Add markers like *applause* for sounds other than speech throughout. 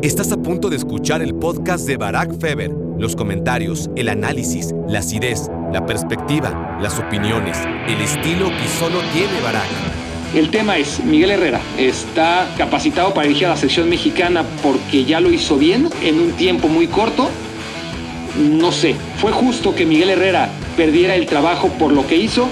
Estás a punto de escuchar el podcast de Barack Feber. Los comentarios, el análisis, la acidez, la perspectiva, las opiniones, el estilo que solo tiene Barack. El tema es, Miguel Herrera está capacitado para dirigir a la sección mexicana porque ya lo hizo bien en un tiempo muy corto. No sé, ¿fue justo que Miguel Herrera perdiera el trabajo por lo que hizo?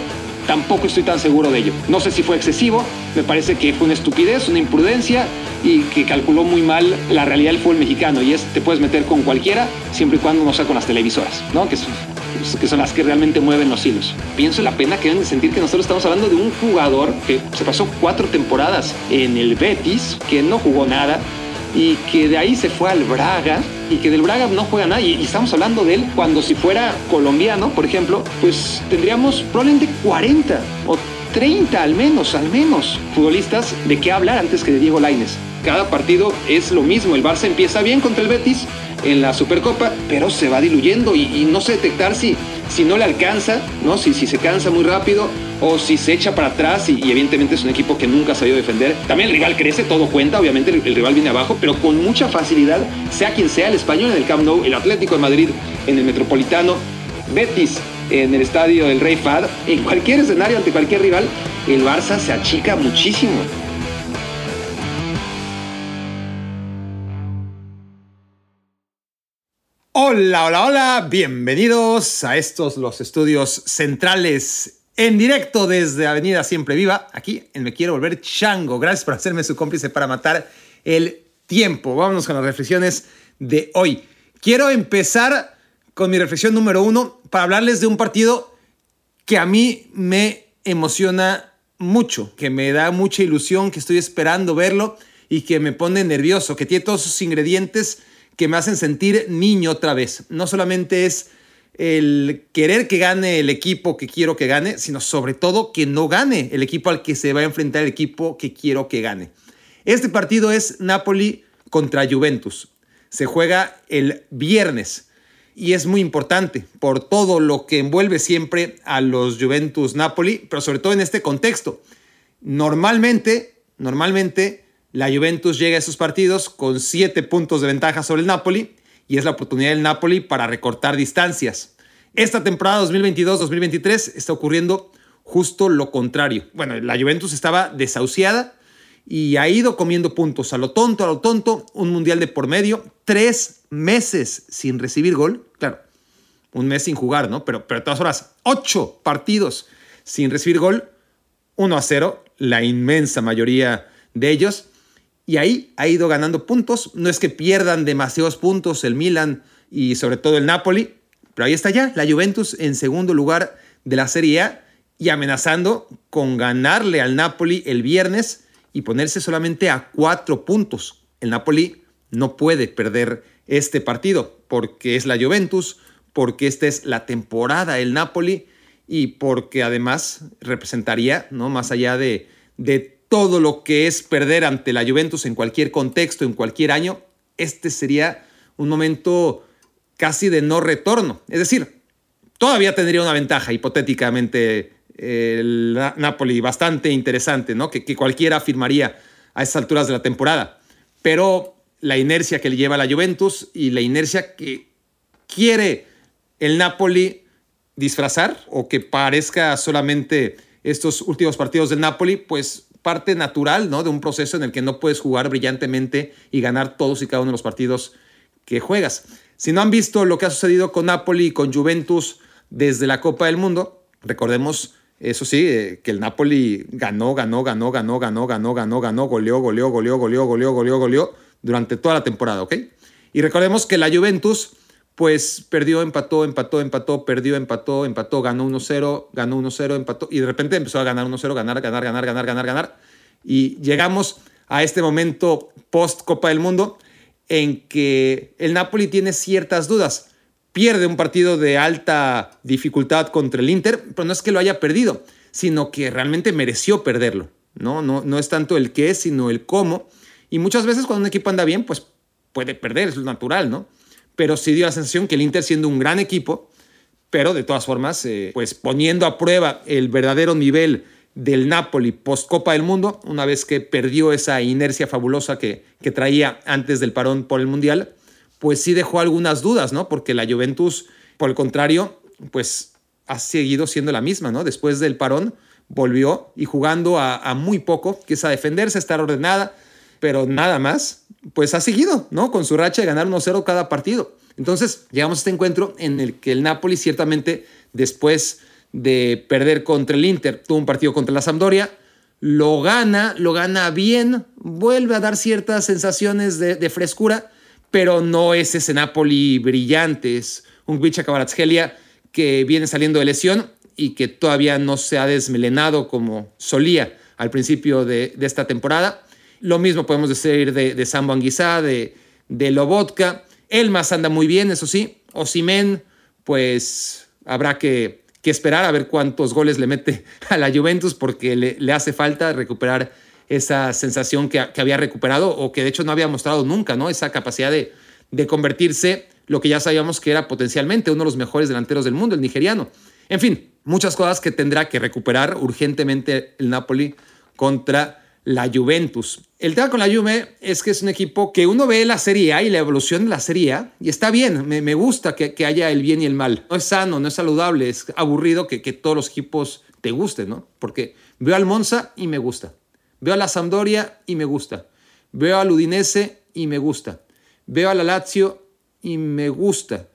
Tampoco estoy tan seguro de ello. No sé si fue excesivo, me parece que fue una estupidez, una imprudencia y que calculó muy mal la realidad del fútbol mexicano. Y es, te puedes meter con cualquiera, siempre y cuando no sea con las televisoras, ¿no? Que son, que son las que realmente mueven los hilos. Pienso la pena que deben de sentir que nosotros estamos hablando de un jugador que se pasó cuatro temporadas en el Betis, que no jugó nada, y que de ahí se fue al Braga y que del Braga no juega nadie. Y estamos hablando de él cuando si fuera colombiano, por ejemplo, pues tendríamos probablemente 40 o 30 al menos, al menos, futbolistas de qué hablar antes que de Diego Laines. Cada partido es lo mismo. El Barça empieza bien contra el Betis en la Supercopa, pero se va diluyendo y, no sé detectar si, si no le alcanza, ¿no? Si, si se cansa muy rápido o si se echa para atrás y, evidentemente es un equipo que nunca ha sabido defender. También el rival crece, todo cuenta, obviamente el, rival viene abajo, pero con mucha facilidad, sea quien sea, el español en el Camp Nou, el Atlético de Madrid en el Metropolitano, Betis en el estadio del Rey Fad, en cualquier escenario ante cualquier rival, el Barça se achica muchísimo. Hola, hola, hola, bienvenidos a estos los estudios centrales en directo desde Avenida Siempre Viva, aquí en Me Quiero Volver Chango. Gracias por hacerme su cómplice para matar el tiempo. Vámonos con las reflexiones de hoy. Quiero empezar con mi reflexión número uno para hablarles de un partido que a mí me emociona mucho, que me da mucha ilusión, que estoy esperando verlo y que me pone nervioso, que tiene todos esos ingredientes que me hacen sentir niño otra vez. No solamente es el querer que gane el equipo que quiero que gane, sino sobre todo que no gane el equipo al que se va a enfrentar el equipo que quiero que gane. Este partido es Napoli contra Juventus. Se juega el viernes y es muy importante por todo lo que envuelve siempre a los Juventus Napoli, pero sobre todo en este contexto. Normalmente, normalmente la Juventus llega a esos partidos con siete puntos de ventaja sobre el Napoli y es la oportunidad del Napoli para recortar distancias. Esta temporada 2022-2023 está ocurriendo justo lo contrario. Bueno, la Juventus estaba desahuciada y ha ido comiendo puntos a lo tonto, a lo tonto, un mundial de por medio, tres meses sin recibir gol, claro, un mes sin jugar, ¿no? Pero, pero todas horas, ocho partidos sin recibir gol, 1 a 0, la inmensa mayoría de ellos. Y ahí ha ido ganando puntos. No es que pierdan demasiados puntos el Milan y sobre todo el Napoli, pero ahí está ya la Juventus en segundo lugar de la Serie A y amenazando con ganarle al Napoli el viernes y ponerse solamente a cuatro puntos. El Napoli no puede perder este partido porque es la Juventus, porque esta es la temporada del Napoli y porque además representaría, ¿no? más allá de, de todo lo que es perder ante la Juventus en cualquier contexto, en cualquier año, este sería un momento casi de no retorno. Es decir, todavía tendría una ventaja hipotéticamente el Napoli bastante interesante, ¿no? Que, que cualquiera afirmaría a estas alturas de la temporada. Pero la inercia que le lleva la Juventus y la inercia que quiere el Napoli disfrazar o que parezca solamente estos últimos partidos del Napoli, pues parte natural ¿no? de un proceso en el que no puedes jugar brillantemente y ganar todos y cada uno de los partidos que juegas. Si no han visto lo que ha sucedido con Napoli y con Juventus desde la Copa del Mundo, recordemos, eso sí, eh, que el Napoli ganó, ganó, ganó, ganó, ganó, ganó, ganó, ganó, goleó, goleó, goleó, goleó, goleó, goleó, goleó durante toda la temporada, ¿ok? Y recordemos que la Juventus pues perdió, empató, empató, empató, perdió, empató, empató, ganó 1-0, ganó 1-0, empató y de repente empezó a ganar 1-0, ganar, ganar, ganar, ganar, ganar, ganar. Y llegamos a este momento post Copa del Mundo en que el Napoli tiene ciertas dudas. Pierde un partido de alta dificultad contra el Inter, pero no es que lo haya perdido, sino que realmente mereció perderlo. No, no, no es tanto el qué, sino el cómo. Y muchas veces cuando un equipo anda bien, pues puede perder, es lo natural, ¿no? pero sí dio la sensación que el Inter siendo un gran equipo, pero de todas formas, eh, pues poniendo a prueba el verdadero nivel del Napoli post Copa del Mundo, una vez que perdió esa inercia fabulosa que, que traía antes del parón por el Mundial, pues sí dejó algunas dudas, ¿no? Porque la Juventus, por el contrario, pues ha seguido siendo la misma, ¿no? Después del parón volvió y jugando a, muy poco, que es a defenderse, estar ordenada, pero nada más, pues ha seguido, ¿no? Con su racha de ganar 1-0 cada partido. Entonces, llegamos a este encuentro en el que el Napoli ciertamente después de perder contra el Inter, tuvo un partido contra la Sampdoria, lo gana, lo gana bien, vuelve a dar ciertas sensaciones de, frescura, pero no es ese Napoli brillante, es un Kvaratskhelia que viene saliendo de lesión y que todavía no se ha desmelenado como solía al principio de, esta temporada. Lo mismo podemos decir de, de Sambo Anguizá, de, de Lobotka. Elmas anda muy bien, eso sí. Osimen, pues habrá que, esperar a ver cuántos goles le mete *laughs* a la Juventus porque le, hace falta recuperar esa sensación que, había recuperado o que de hecho no había mostrado nunca, ¿no? Esa capacidad de, de convertirse lo que ya sabíamos que era potencialmente uno de los mejores delanteros del mundo, el nigeriano. En fin, muchas cosas que tendrá que recuperar urgentemente el Napoli contra la Juventus. El tema con la Juve es que es un equipo que uno ve la Serie y la evolución de la Serie y está bien, me, gusta que, haya el bien y el mal. No es sano, no es saludable, es aburrido que, que todos los equipos te gusten, ¿no? Porque veo al Monza y me gusta. Veo a la Sampdoria y me gusta. Veo al Udinese y me gusta. Veo a la Lazio y me gusta.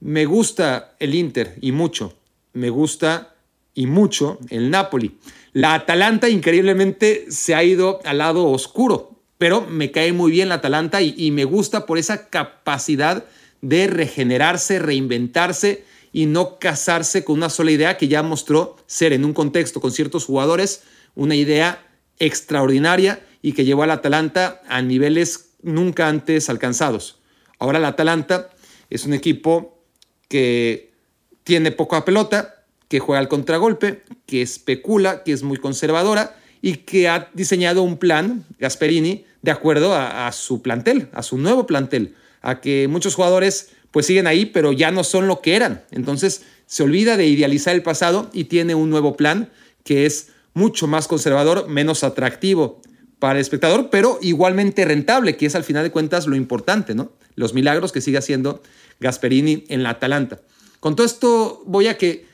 Me gusta el Inter y mucho me gusta y mucho el Napoli. La Atalanta increíblemente se ha ido al lado oscuro, pero me cae muy bien la Atalanta y, me gusta por esa capacidad de regenerarse, reinventarse y no casarse con una sola idea que ya mostró ser en un contexto con ciertos jugadores una idea extraordinaria y que llevó al Atalanta a niveles nunca antes alcanzados. Ahora el Atalanta es un equipo que tiene poca pelota, que juega al contragolpe, que especula, que es muy conservadora y que ha diseñado un plan, Gasperini, de acuerdo a, su plantel, a su nuevo plantel, a que muchos jugadores pues siguen ahí, pero ya no son lo que eran. Entonces se olvida de idealizar el pasado y tiene un nuevo plan que es mucho más conservador, menos atractivo para el espectador, pero igualmente rentable, que es al final de cuentas lo importante, ¿no? Los milagros que sigue haciendo Gasperini en la Atalanta. Con todo esto voy a que,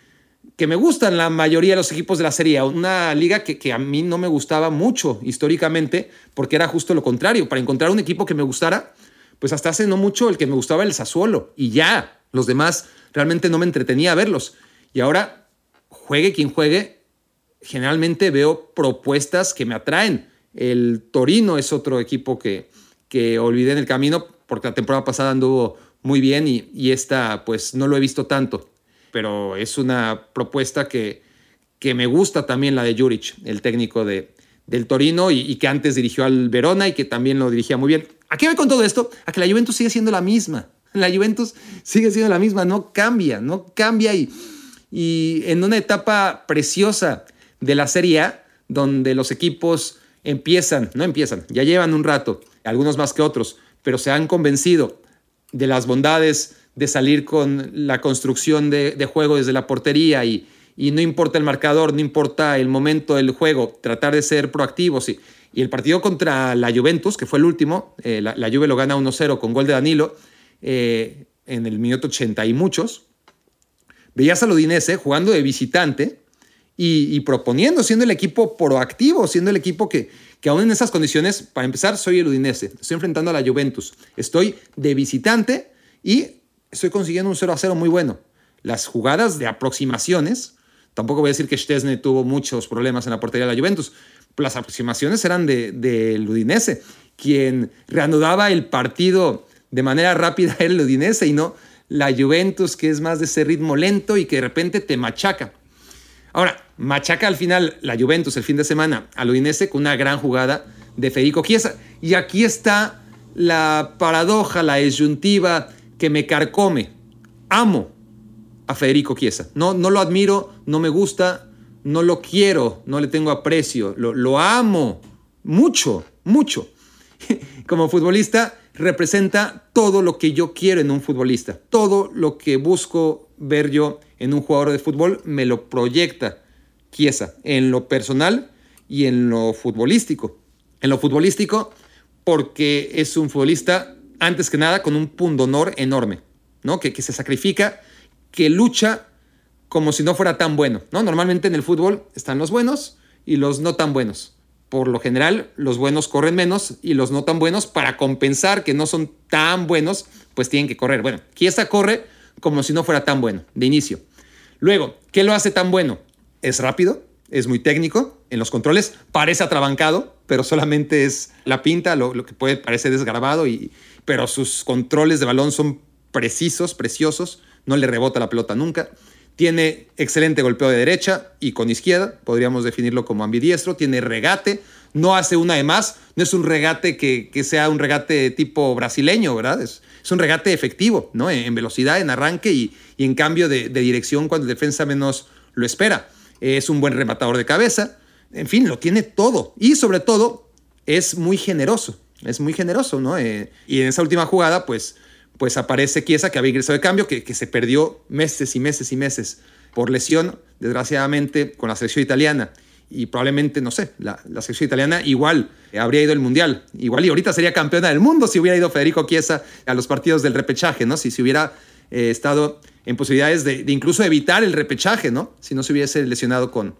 que me gustan la mayoría de los equipos de la Serie una liga que, a mí no me gustaba mucho históricamente, porque era justo lo contrario. Para encontrar un equipo que me gustara, pues hasta hace no mucho el que me gustaba el Sassuolo, y ya, los demás realmente no me entretenía verlos. Y ahora, juegue quien juegue, generalmente veo propuestas que me atraen. El Torino es otro equipo que, que olvidé en el camino porque la temporada pasada anduvo muy bien y, esta pues no lo he visto tanto, pero es una propuesta que, que me gusta también la de Juric, el técnico de, del Torino y, que antes dirigió al Verona y que también lo dirigía muy bien. ¿A qué voy con todo esto? A que la Juventus sigue siendo la misma. La Juventus sigue siendo la misma, no cambia, no cambia y, y en una etapa preciosa de la Serie A, donde los equipos empiezan, no empiezan, ya llevan un rato, algunos más que otros, pero se han convencido de las bondades de salir con la construcción de, juego desde la portería y, no importa el marcador, no importa el momento del juego, tratar de ser proactivos. Y, y el partido contra la Juventus, que fue el último, eh, la, Juve lo gana 1-0 con gol de Danilo eh, en el minuto 80 y muchos. Veías al Udinese jugando de visitante y, y proponiendo, siendo el equipo proactivo, siendo el equipo que, que aún en esas condiciones, para empezar, soy el Udinese, estoy enfrentando a la Juventus, estoy de visitante y estoy consiguiendo un 0 a 0 muy bueno. Las jugadas de aproximaciones, tampoco voy a decir que Stesne tuvo muchos problemas en la portería de la Juventus, las aproximaciones eran del de, Udinese, quien reanudaba el partido de manera rápida *laughs* el Udinese y no la Juventus, que es más de ese ritmo lento y que de repente te machaca. Ahora, machaca al final la Juventus el fin de semana al Udinese con una gran jugada de Federico Chiesa. Y aquí está la paradoja, la disyuntiva que me carcome. Amo a Federico Chiesa. No, no lo admiro, no me gusta, no lo quiero, no le tengo aprecio. Lo, lo amo mucho, mucho. *laughs* Como futbolista representa todo lo que yo quiero en un futbolista. Todo lo que busco ver yo en un jugador de fútbol me lo proyecta Chiesa, en lo personal y en lo futbolístico. En lo futbolístico, porque es un futbolista, antes que nada, con un pundonor enorme, ¿no? Que, se sacrifica, que lucha como si no fuera tan bueno, ¿no? Normalmente en el fútbol están los buenos y los no tan buenos. Por lo general, los buenos corren menos y los no tan buenos, para compensar que no son tan buenos, pues tienen que correr. Bueno, Chiesa corre como si no fuera tan bueno, de inicio. Luego, ¿qué lo hace tan bueno? Es rápido, es muy técnico en los controles, parece atrabancado, pero solamente es la pinta, lo, que puede parecer desgarbado, y, pero sus controles de balón son precisos, preciosos, no le rebota la pelota nunca. Tiene excelente golpeo de derecha y con izquierda, podríamos definirlo como ambidiestro, tiene regate, no hace una de más, no es un regate que, sea un regate tipo brasileño, ¿verdad? Es, un regate efectivo, ¿no? En, velocidad, en arranque y, en cambio de, de dirección cuando el defensa menos lo espera es un buen rematador de cabeza, en fin, lo tiene todo. Y sobre todo, es muy generoso, es muy generoso, ¿no? Eh, y en esa última jugada, pues, pues aparece Chiesa, que había ingresado de cambio, que, que se perdió meses y meses y meses por lesión, desgraciadamente, con la selección italiana. Y probablemente, no sé, la, la selección italiana igual habría ido al Mundial. Igual y ahorita sería campeona del mundo si hubiera ido Federico Chiesa a los partidos del repechaje, ¿no? Si se hubiera eh, estado en posibilidades de, incluso evitar el repechaje, ¿no? Si no se hubiese lesionado con,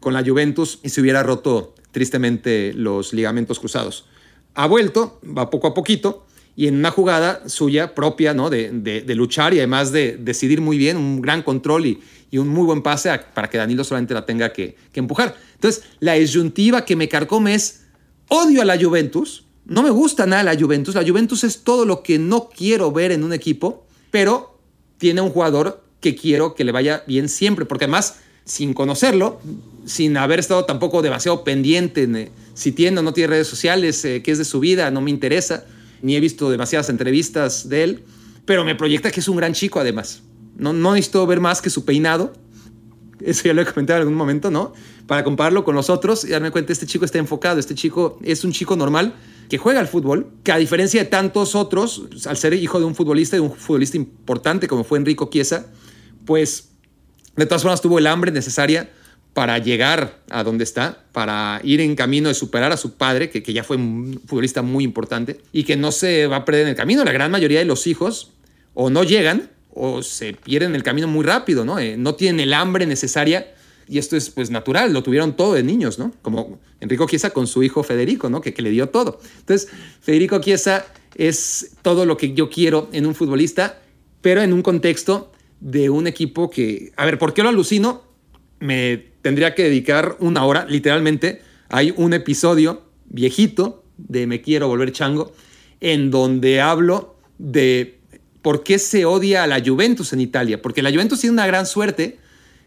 con la Juventus y se hubiera roto tristemente los ligamentos cruzados. Ha vuelto, va poco a poquito, y en una jugada suya propia, ¿no? De, de, luchar y además de decidir muy bien, un gran control y, un muy buen pase para que Danilo solamente la tenga que, que, empujar. Entonces, la disyuntiva que me carcome es, odio a la Juventus, no me gusta nada la Juventus, la Juventus es todo lo que no quiero ver en un equipo, pero tiene un jugador que quiero que le vaya bien siempre, porque además, sin conocerlo, sin haber estado tampoco demasiado pendiente en, si tiene o no tiene redes sociales, eh, qué es de su vida, no me interesa, ni he visto demasiadas entrevistas de él, pero me proyecta que es un gran chico además. No, no necesito ver más que su peinado, eso ya lo he comentado en algún momento, ¿no? Para compararlo con los otros y darme cuenta, este chico está enfocado, este chico es un chico normal que juega al fútbol, que a diferencia de tantos otros, al ser hijo de un futbolista, de un futbolista importante como fue Enrico Chiesa, pues de todas formas tuvo el hambre necesaria para llegar a donde está, para ir en camino de superar a su padre, que, que ya fue un futbolista muy importante, y que no se va a perder en el camino. La gran mayoría de los hijos o no llegan o se pierden el camino muy rápido, ¿no? Eh, no tienen el hambre necesaria y esto es pues natural, lo tuvieron todo de niños, ¿no? Como Enrico Chiesa con su hijo Federico, ¿no? Que, que le dio todo. Entonces, Federico Chiesa es todo lo que yo quiero en un futbolista, pero en un contexto de un equipo que, a ver, ¿por qué lo alucino? Me tendría que dedicar una hora, literalmente. Hay un episodio viejito de Me quiero volver chango, en donde hablo de por qué se odia a la Juventus en Italia, porque la Juventus tiene una gran suerte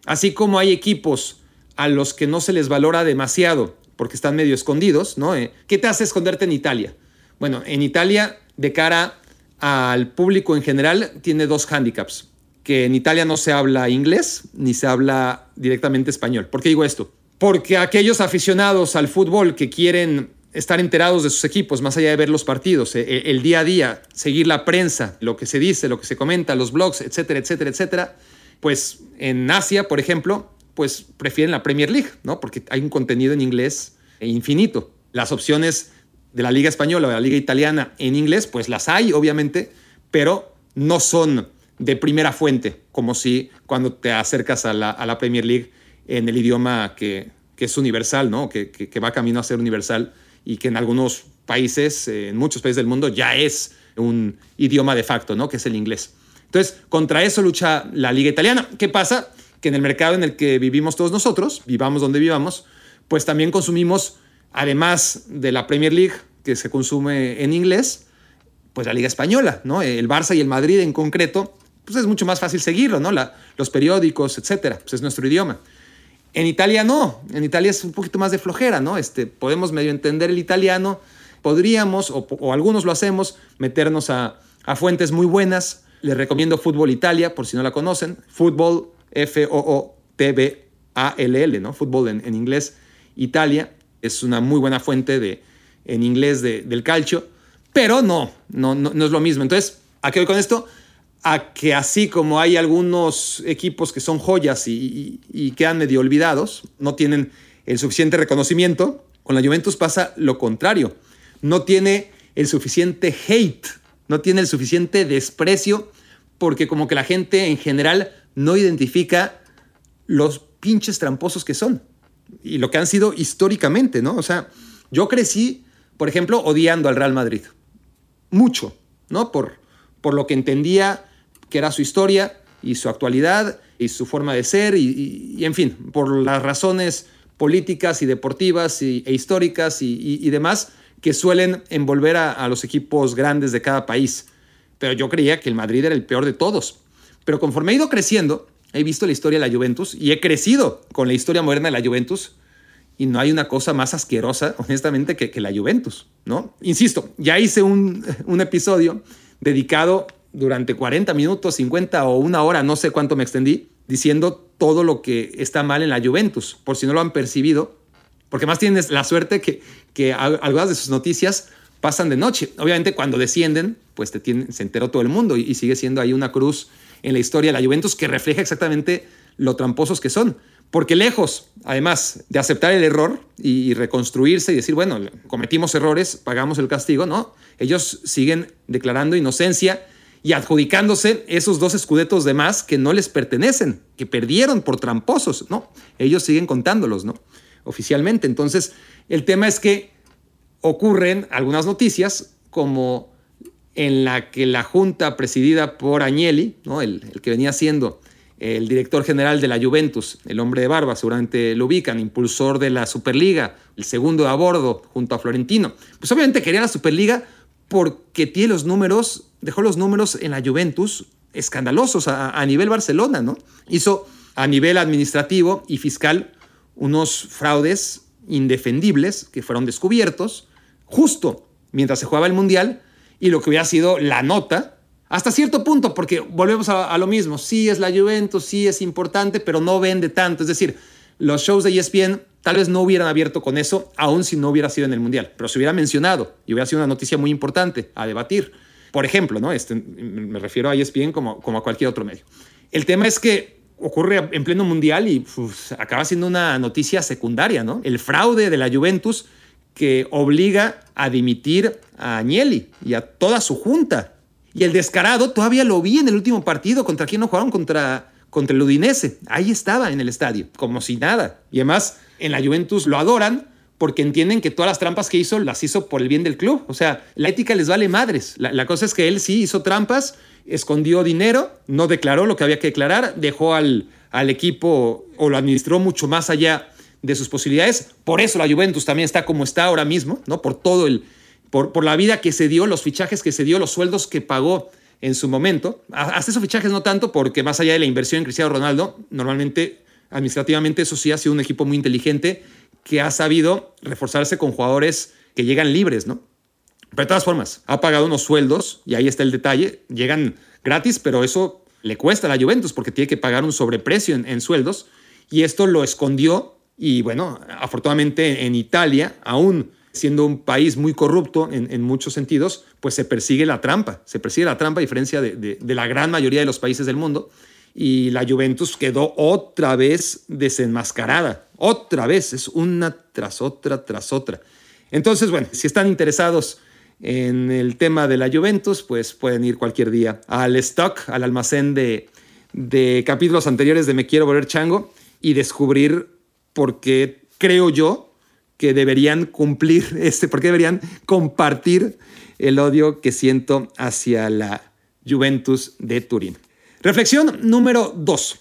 Así como hay equipos a los que no se les valora demasiado porque están medio escondidos, ¿no? Eh, ¿Qué te hace esconderte en Italia? Bueno, en Italia, de cara al público en general, tiene dos hándicaps. Que en Italia no se habla inglés ni se habla directamente español. ¿Por qué digo esto? Porque aquellos aficionados al fútbol que quieren estar enterados de sus equipos, más allá de ver los partidos, eh, el día a día, seguir la prensa, lo que se dice, lo que se comenta, los blogs, etcétera, etcétera, etcétera, pues en Asia, por ejemplo, pues prefieren la Premier League, ¿no? Porque hay un contenido en inglés infinito. Las opciones de la Liga Española o de la Liga Italiana en inglés, pues las hay, obviamente, pero no son de primera fuente, como si cuando te acercas a la, Premier League en el idioma que, es universal, ¿no? Que, que, va camino a ser universal y que en algunos países, en muchos países del mundo, ya es un idioma de facto, ¿no? Que es el inglés. Entonces, contra eso lucha la liga italiana. ¿Qué pasa? Que en el mercado en el que vivimos todos nosotros, vivamos donde vivamos, pues también consumimos, además de la Premier League, que se consume en inglés, pues la liga española, ¿no? El Barça y el Madrid en concreto, pues es mucho más fácil seguirlo, ¿no? los periódicos, etcétera, pues es nuestro idioma. En Italia no, en Italia es un poquito más de flojera, ¿no? Este, podemos medio entender el italiano, podríamos, o, algunos lo hacemos, meternos a, fuentes muy buenas, les recomiendo Fútbol Italia, por si no la conocen. Fútbol, F-O-O-T-B-A-L-L, ¿no? Fútbol en, inglés, Italia. Es una muy buena fuente de, en inglés del calcio, pero no, no, no, es lo mismo. Entonces, ¿a qué voy con esto? A que así como hay algunos equipos que son joyas y, quedan medio olvidados, no tienen el suficiente reconocimiento, con la Juventus pasa lo contrario. No tiene el suficiente hate, no tiene el suficiente desprecio, porque como que la gente en general no identifica los pinches tramposos que son y lo que han sido históricamente, ¿no? O sea, yo crecí, por ejemplo, odiando al Real Madrid. Mucho, ¿no? Por, por lo que entendía que era su historia y su actualidad y su forma de ser y, en fin, por las razones políticas y deportivas y, e históricas y, demás que suelen envolver a, los equipos grandes de cada país. Pero yo creía que el Madrid era el peor de todos. Pero conforme he ido creciendo, he visto la historia de la Juventus y he crecido con la historia moderna de la Juventus y no hay una cosa más asquerosa, honestamente, que, la Juventus, ¿no? Insisto, ya hice un, *laughs* un, episodio dedicado durante 40 minutos, 50 o una hora, no sé cuánto me extendí, diciendo todo lo que está mal en la Juventus, por si no lo han percibido, porque más tienes la suerte que, que algunas de sus noticias pasan de noche. Obviamente cuando descienden, pues te se enteró todo el mundo y sigue siendo ahí una cruz en la historia de la Juventus que refleja exactamente lo tramposos que son. Porque lejos, además, de aceptar el error y reconstruirse y decir, bueno, cometimos errores, pagamos el castigo, no. Ellos siguen declarando inocencia y adjudicándose esos dos escudetos de más que no les pertenecen, que perdieron por tramposos, ¿no? Ellos siguen contándolos, ¿no? Oficialmente. Entonces, el tema es que ocurren algunas noticias como en la que la junta presidida por Agnelli, ¿no? el, que venía siendo el director general de la Juventus, el hombre de barba, seguramente lo ubican, impulsor de la Superliga, el segundo a bordo junto a Florentino. Pues obviamente quería la Superliga porque tiene los números, dejó los números en la Juventus escandalosos a, a nivel Barcelona, ¿no? Hizo a nivel administrativo y fiscal unos fraudes indefendibles que fueron descubiertos justo mientras se jugaba el Mundial y lo que hubiera sido la nota, hasta cierto punto, porque volvemos a, lo mismo, sí es la Juventus, sí es importante, pero no vende tanto. Es decir, los shows de ESPN tal vez no hubieran abierto con eso, aun si no hubiera sido en el Mundial, pero se hubiera mencionado y hubiera sido una noticia muy importante a debatir. Por ejemplo, ¿no? Este, me refiero a ESPN como, como a cualquier otro medio. El tema es que ocurre en pleno mundial y acaba siendo una noticia secundaria, ¿no? El fraude de la Juventus que obliga a dimitir a Agnelli y a toda su junta. Y el descarado todavía lo vi en el último partido. ¿Contra quién no jugaron? Contra, contra el Udinese. Ahí estaba en el estadio, como si nada. Y además, en la Juventus lo adoran porque entienden que todas las trampas que hizo las hizo por el bien del club. O sea, la ética les vale madres. La, la cosa es que él sí hizo trampas, escondió dinero, no declaró lo que había que declarar, dejó al, al equipo o lo administró mucho más allá de sus posibilidades. Por eso la Juventus también está como está ahora mismo, ¿no? Por todo el, por, por la vida que se dio, los fichajes que se dio, los sueldos que pagó en su momento. Hasta esos fichajes no tanto, porque más allá de la inversión en Cristiano Ronaldo, normalmente, administrativamente, eso sí ha sido un equipo muy inteligente que ha sabido reforzarse con jugadores que llegan libres, ¿no? Pero de todas formas, ha pagado unos sueldos, y ahí está el detalle, llegan gratis, pero eso le cuesta a la Juventus porque tiene que pagar un sobreprecio en, en sueldos, y esto lo escondió y bueno, afortunadamente en Italia, aún siendo un país muy corrupto en, muchos sentidos, pues se persigue la trampa, se persigue la trampa a diferencia de, la gran mayoría de los países del mundo. Y la Juventus quedó otra vez desenmascarada, otra vez, es una tras otra, tras otra. Entonces, bueno, si están interesados en el tema de la Juventus, pues pueden ir cualquier día al stock, al almacén de, de capítulos anteriores de Me Quiero Volver Chango y descubrir porque creo yo que deberían cumplir, *laughs* este, porque deberían compartir el odio que siento hacia la Juventus de Turín. Reflexión número dos.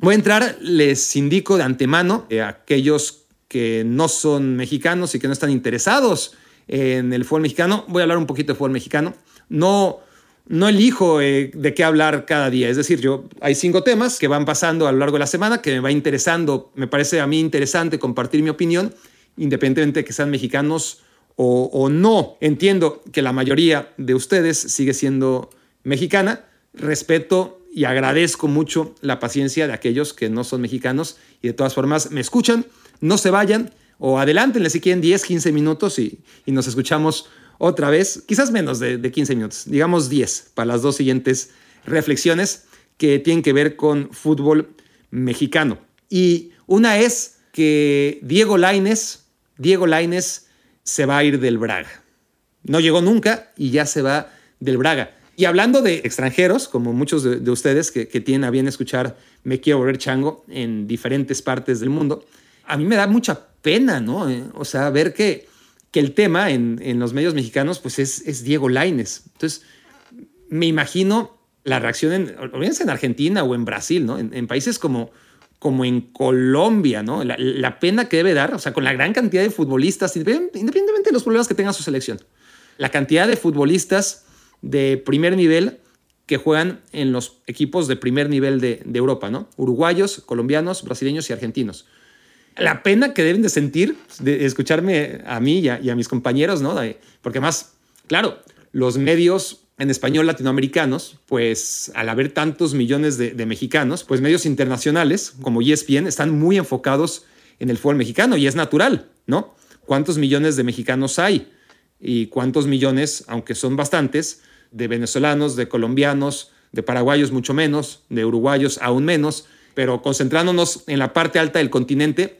Voy a entrar, les indico de antemano a aquellos que no son mexicanos y que no están interesados en el fútbol mexicano, voy a hablar un poquito de fútbol mexicano. No no elijo eh, de qué hablar cada día. Es decir, yo hay cinco temas que van pasando a lo largo de la semana que me va interesando, me parece a mí interesante compartir mi opinión, independientemente de que sean mexicanos o, o no. Entiendo que la mayoría de ustedes sigue siendo mexicana. Respeto y agradezco mucho la paciencia de aquellos que no son mexicanos y de todas formas me escuchan. No se vayan o adelántenle si quieren 10, 15 minutos y, y nos escuchamos otra vez, quizás menos de, 15 minutos, digamos 10 para las dos siguientes reflexiones que tienen que ver con fútbol mexicano. Y una es que Diego Laines, Diego Laines se va a ir del Braga. No llegó nunca y ya se va del Braga. Y hablando de extranjeros, como muchos de, ustedes que, tienen a bien escuchar Me Quiero Volver Chango en diferentes partes del mundo, a mí me da mucha pena, ¿no? Eh, o sea, ver que, que el tema en, los medios mexicanos, pues es, es Diego Laines. Entonces, me imagino la reacción en, en Argentina o en Brasil, ¿no? En, países como, como en Colombia, ¿no? La, pena que debe dar, o sea, con la gran cantidad de futbolistas, independientemente de los problemas que tenga su selección, la cantidad de futbolistas de primer nivel que juegan en los equipos de primer nivel de, Europa, ¿no? Uruguayos, colombianos, brasileños y argentinos. La pena que deben de sentir, de escucharme a mí y a, mis compañeros, ¿no? porque más, claro, los medios en español latinoamericanos, pues al haber tantos millones de, mexicanos, pues medios internacionales como ESPN están muy enfocados en el fútbol mexicano y es natural, ¿no? ¿Cuántos millones de mexicanos hay? Y cuántos millones, aunque son bastantes, de venezolanos, de colombianos, de paraguayos mucho menos, de uruguayos aún menos, pero concentrándonos en la parte alta del continente,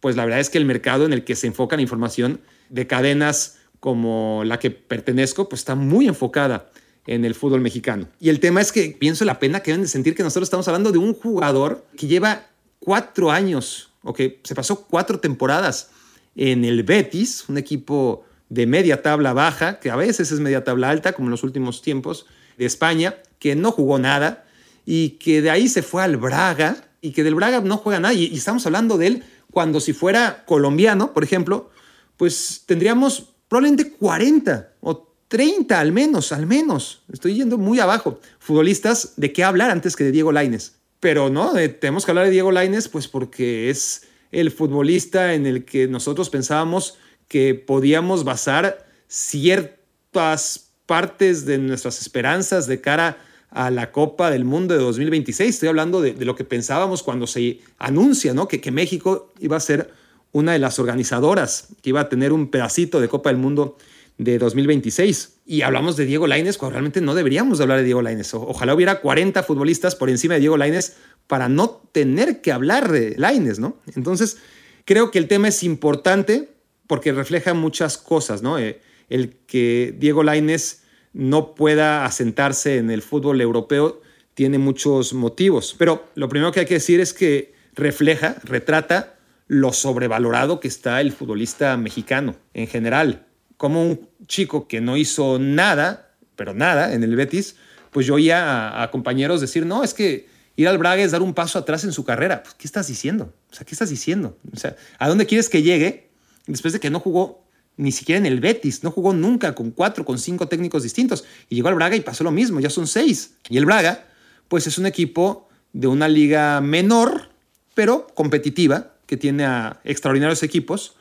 pues la verdad es que el mercado en el que se enfoca la información de cadenas como la que pertenezco, pues está muy enfocada en el fútbol mexicano. Y el tema es que pienso la pena que deben de sentir que nosotros estamos hablando de un jugador que lleva cuatro años, o que se pasó cuatro temporadas en el Betis, un equipo de media tabla baja, que a veces es media tabla alta, como en los últimos tiempos, de España, que no jugó nada y que de ahí se fue al Braga y que del Braga no juega nada. Y, estamos hablando de él cuando si fuera colombiano, por ejemplo, pues tendríamos probablemente 40 o 30 al menos, al menos. Estoy yendo muy abajo. Futbolistas de qué hablar antes que de Diego Laines. Pero no, tenemos que hablar de Diego Laines pues porque es el futbolista en el que nosotros pensábamos que podíamos basar ciertas partes de nuestras esperanzas de cara a la Copa del Mundo de 2026. Estoy hablando de, lo que pensábamos cuando se anuncia ¿no? que México iba a ser una de las organizadoras, que iba a tener un pedacito de Copa del Mundo de 2026. Y hablamos de Diego Laines cuando realmente no deberíamos de hablar de Diego Laines. ojalá hubiera 40 futbolistas por encima de Diego Laines para no tener que hablar de Laines, ¿no? Entonces, creo que el tema es importante porque refleja muchas cosas, ¿no? Eh, el que Diego Laines no pueda asentarse en el fútbol europeo tiene muchos motivos, pero lo primero que hay que decir es que refleja, retrata lo sobrevalorado que está el futbolista mexicano en general. Como un chico que no hizo nada, pero nada en el Betis, pues yo oía a, compañeros decir, no, es que ir al Braga es dar un paso atrás en su carrera. Pues, ¿Qué estás diciendo? O sea, ¿qué estás diciendo? O sea, ¿a dónde quieres que llegue después de que no jugó ni siquiera en el Betis, no jugó nunca con cuatro, con cinco técnicos distintos. Y llegó al Braga y pasó lo mismo, ya son seis. Y el Braga, pues es un equipo de una liga menor, pero competitiva, que tiene a extraordinarios equipos,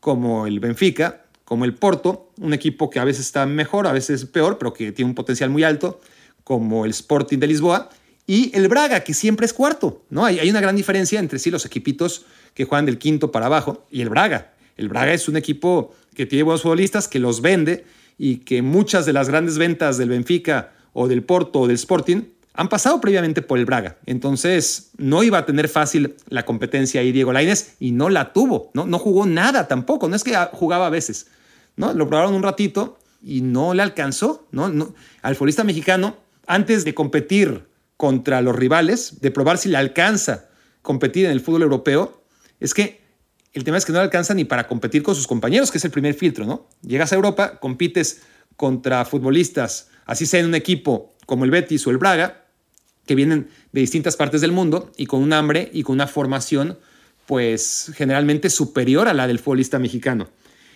como el Benfica, como el Porto, un equipo que a veces está mejor, a veces peor, pero que tiene un potencial muy alto, como el Sporting de Lisboa, y el Braga, que siempre es cuarto. ¿no? Hay, hay una gran diferencia entre sí los equipitos que juegan del quinto para abajo y el Braga el Braga es un equipo que tiene buenos futbolistas, que los vende y que muchas de las grandes ventas del Benfica o del Porto o del Sporting han pasado previamente por el Braga. Entonces, no iba a tener fácil la competencia ahí Diego Lainez y no la tuvo. No, no jugó nada tampoco. No es que jugaba a veces. ¿no? Lo probaron un ratito y no le alcanzó. ¿no? No, al futbolista mexicano, antes de competir contra los rivales, de probar si le alcanza competir en el fútbol europeo, es que el tema es que no le alcanza ni para competir con sus compañeros, que es el primer filtro, ¿no? Llegas a Europa, compites contra futbolistas, así sea en un equipo como el Betis o el Braga, que vienen de distintas partes del mundo y con un hambre y con una formación, pues generalmente superior a la del futbolista mexicano.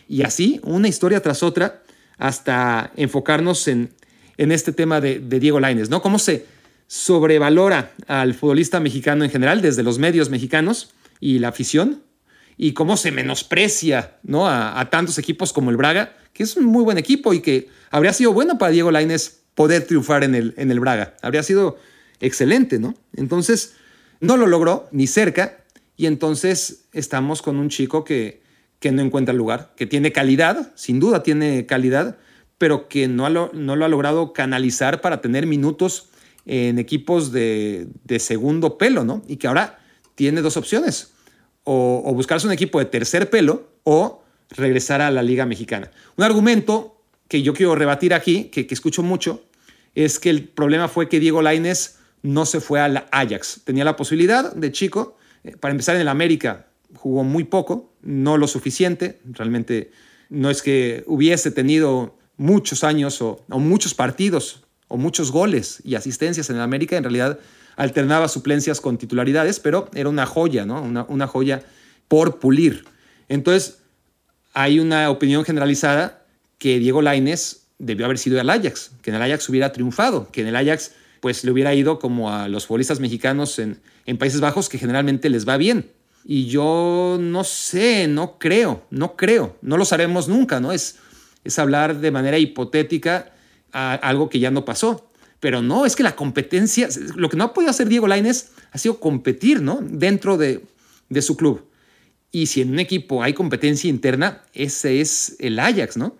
Y así, una historia tras otra, hasta enfocarnos en, en este tema de, de Diego Laines, ¿no? Cómo se sobrevalora al futbolista mexicano en general, desde los medios mexicanos y la afición, y cómo se menosprecia ¿no? a, tantos equipos como el Braga, que es un muy buen equipo y que habría sido bueno para Diego Lainez poder triunfar en el, en el Braga. Habría sido excelente, ¿no? Entonces, no lo logró ni cerca y entonces estamos con un chico que, que no encuentra lugar, que tiene calidad, sin duda tiene calidad, pero que no, no lo ha logrado canalizar para tener minutos en equipos de, segundo pelo, ¿no? Y que ahora tiene dos opciones, o, buscarse un equipo de tercer pelo o regresar a la Liga Mexicana. Un argumento que yo quiero rebatir aquí, que, escucho mucho, es que el problema fue que Diego Laines no se fue al Ajax. Tenía la posibilidad de chico, eh, para empezar en el América, jugó muy poco, no lo suficiente, realmente no es que hubiese tenido muchos años o, muchos partidos o muchos goles y asistencias en el América, en realidad alternaba suplencias con titularidades, pero era una joya, ¿no? Una, joya por pulir. Entonces, hay una opinión generalizada que Diego Lainez debió haber sido el Ajax, que en el Ajax hubiera triunfado, que en el Ajax pues le hubiera ido como a los futbolistas mexicanos en, en Países Bajos, que generalmente les va bien. Y yo no sé, no creo, no creo, no lo sabemos nunca, ¿no? Es, es hablar de manera hipotética a algo que ya no pasó. Pero no, es que la competencia, lo que no ha podido hacer Diego Lainez ha sido competir, ¿no? Dentro de, de su club. Y si en un equipo hay competencia interna, ese es el Ajax, ¿no?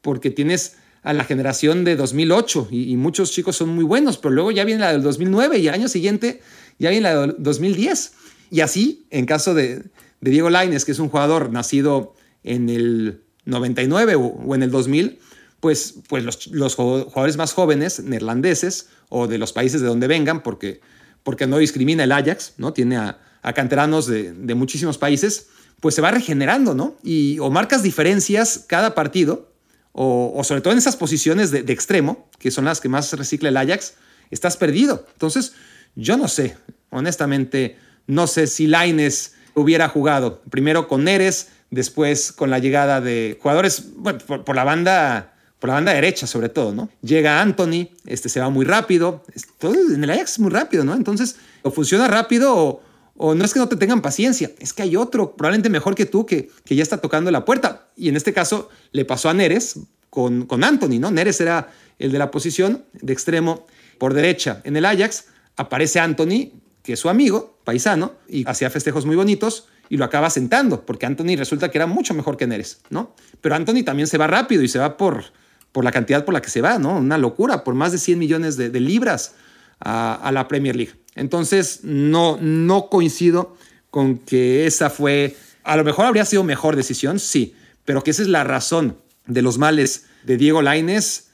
Porque tienes a la generación de 2008 y, muchos chicos son muy buenos, pero luego ya viene la del 2009 y el año siguiente ya viene la del 2010. Y así, en caso de, Diego Laines, que es un jugador nacido en el 99 o, en el 2000, pues, pues los, jugadores más jóvenes, neerlandeses o de los países de donde vengan, porque, porque no discrimina el Ajax, ¿no? Tiene a, canteranos de, muchísimos países, pues se va regenerando, ¿no? Y o marcas diferencias cada partido, o, sobre todo en esas posiciones de, de, extremo, que son las que más recicla el Ajax, estás perdido. Entonces, yo no sé, honestamente, no sé si Laines hubiera jugado primero con Neres, después con la llegada de jugadores bueno, por, la banda por la banda derecha sobre todo, ¿no? Llega Anthony, este se va muy rápido, todo en el Ajax es muy rápido, ¿no? Entonces, o funciona rápido o, no es que no te tengan paciencia, es que hay otro probablemente mejor que tú que, que ya está tocando la puerta. Y en este caso le pasó a Neres con, con Anthony, ¿no? Neres era el de la posición de extremo por derecha. En el Ajax aparece Anthony que es su amigo, paisano, y hacía festejos muy bonitos y lo acaba sentando, porque Anthony resulta que era mucho mejor que Neres, ¿no? Pero Anthony también se va rápido y se va por, por la cantidad por la que se va, ¿no? Una locura, por más de 100 millones de, libras a, la Premier League. Entonces, no, no coincido con que esa fue, a lo mejor habría sido mejor decisión, sí, pero que esa es la razón de los males de Diego Laines,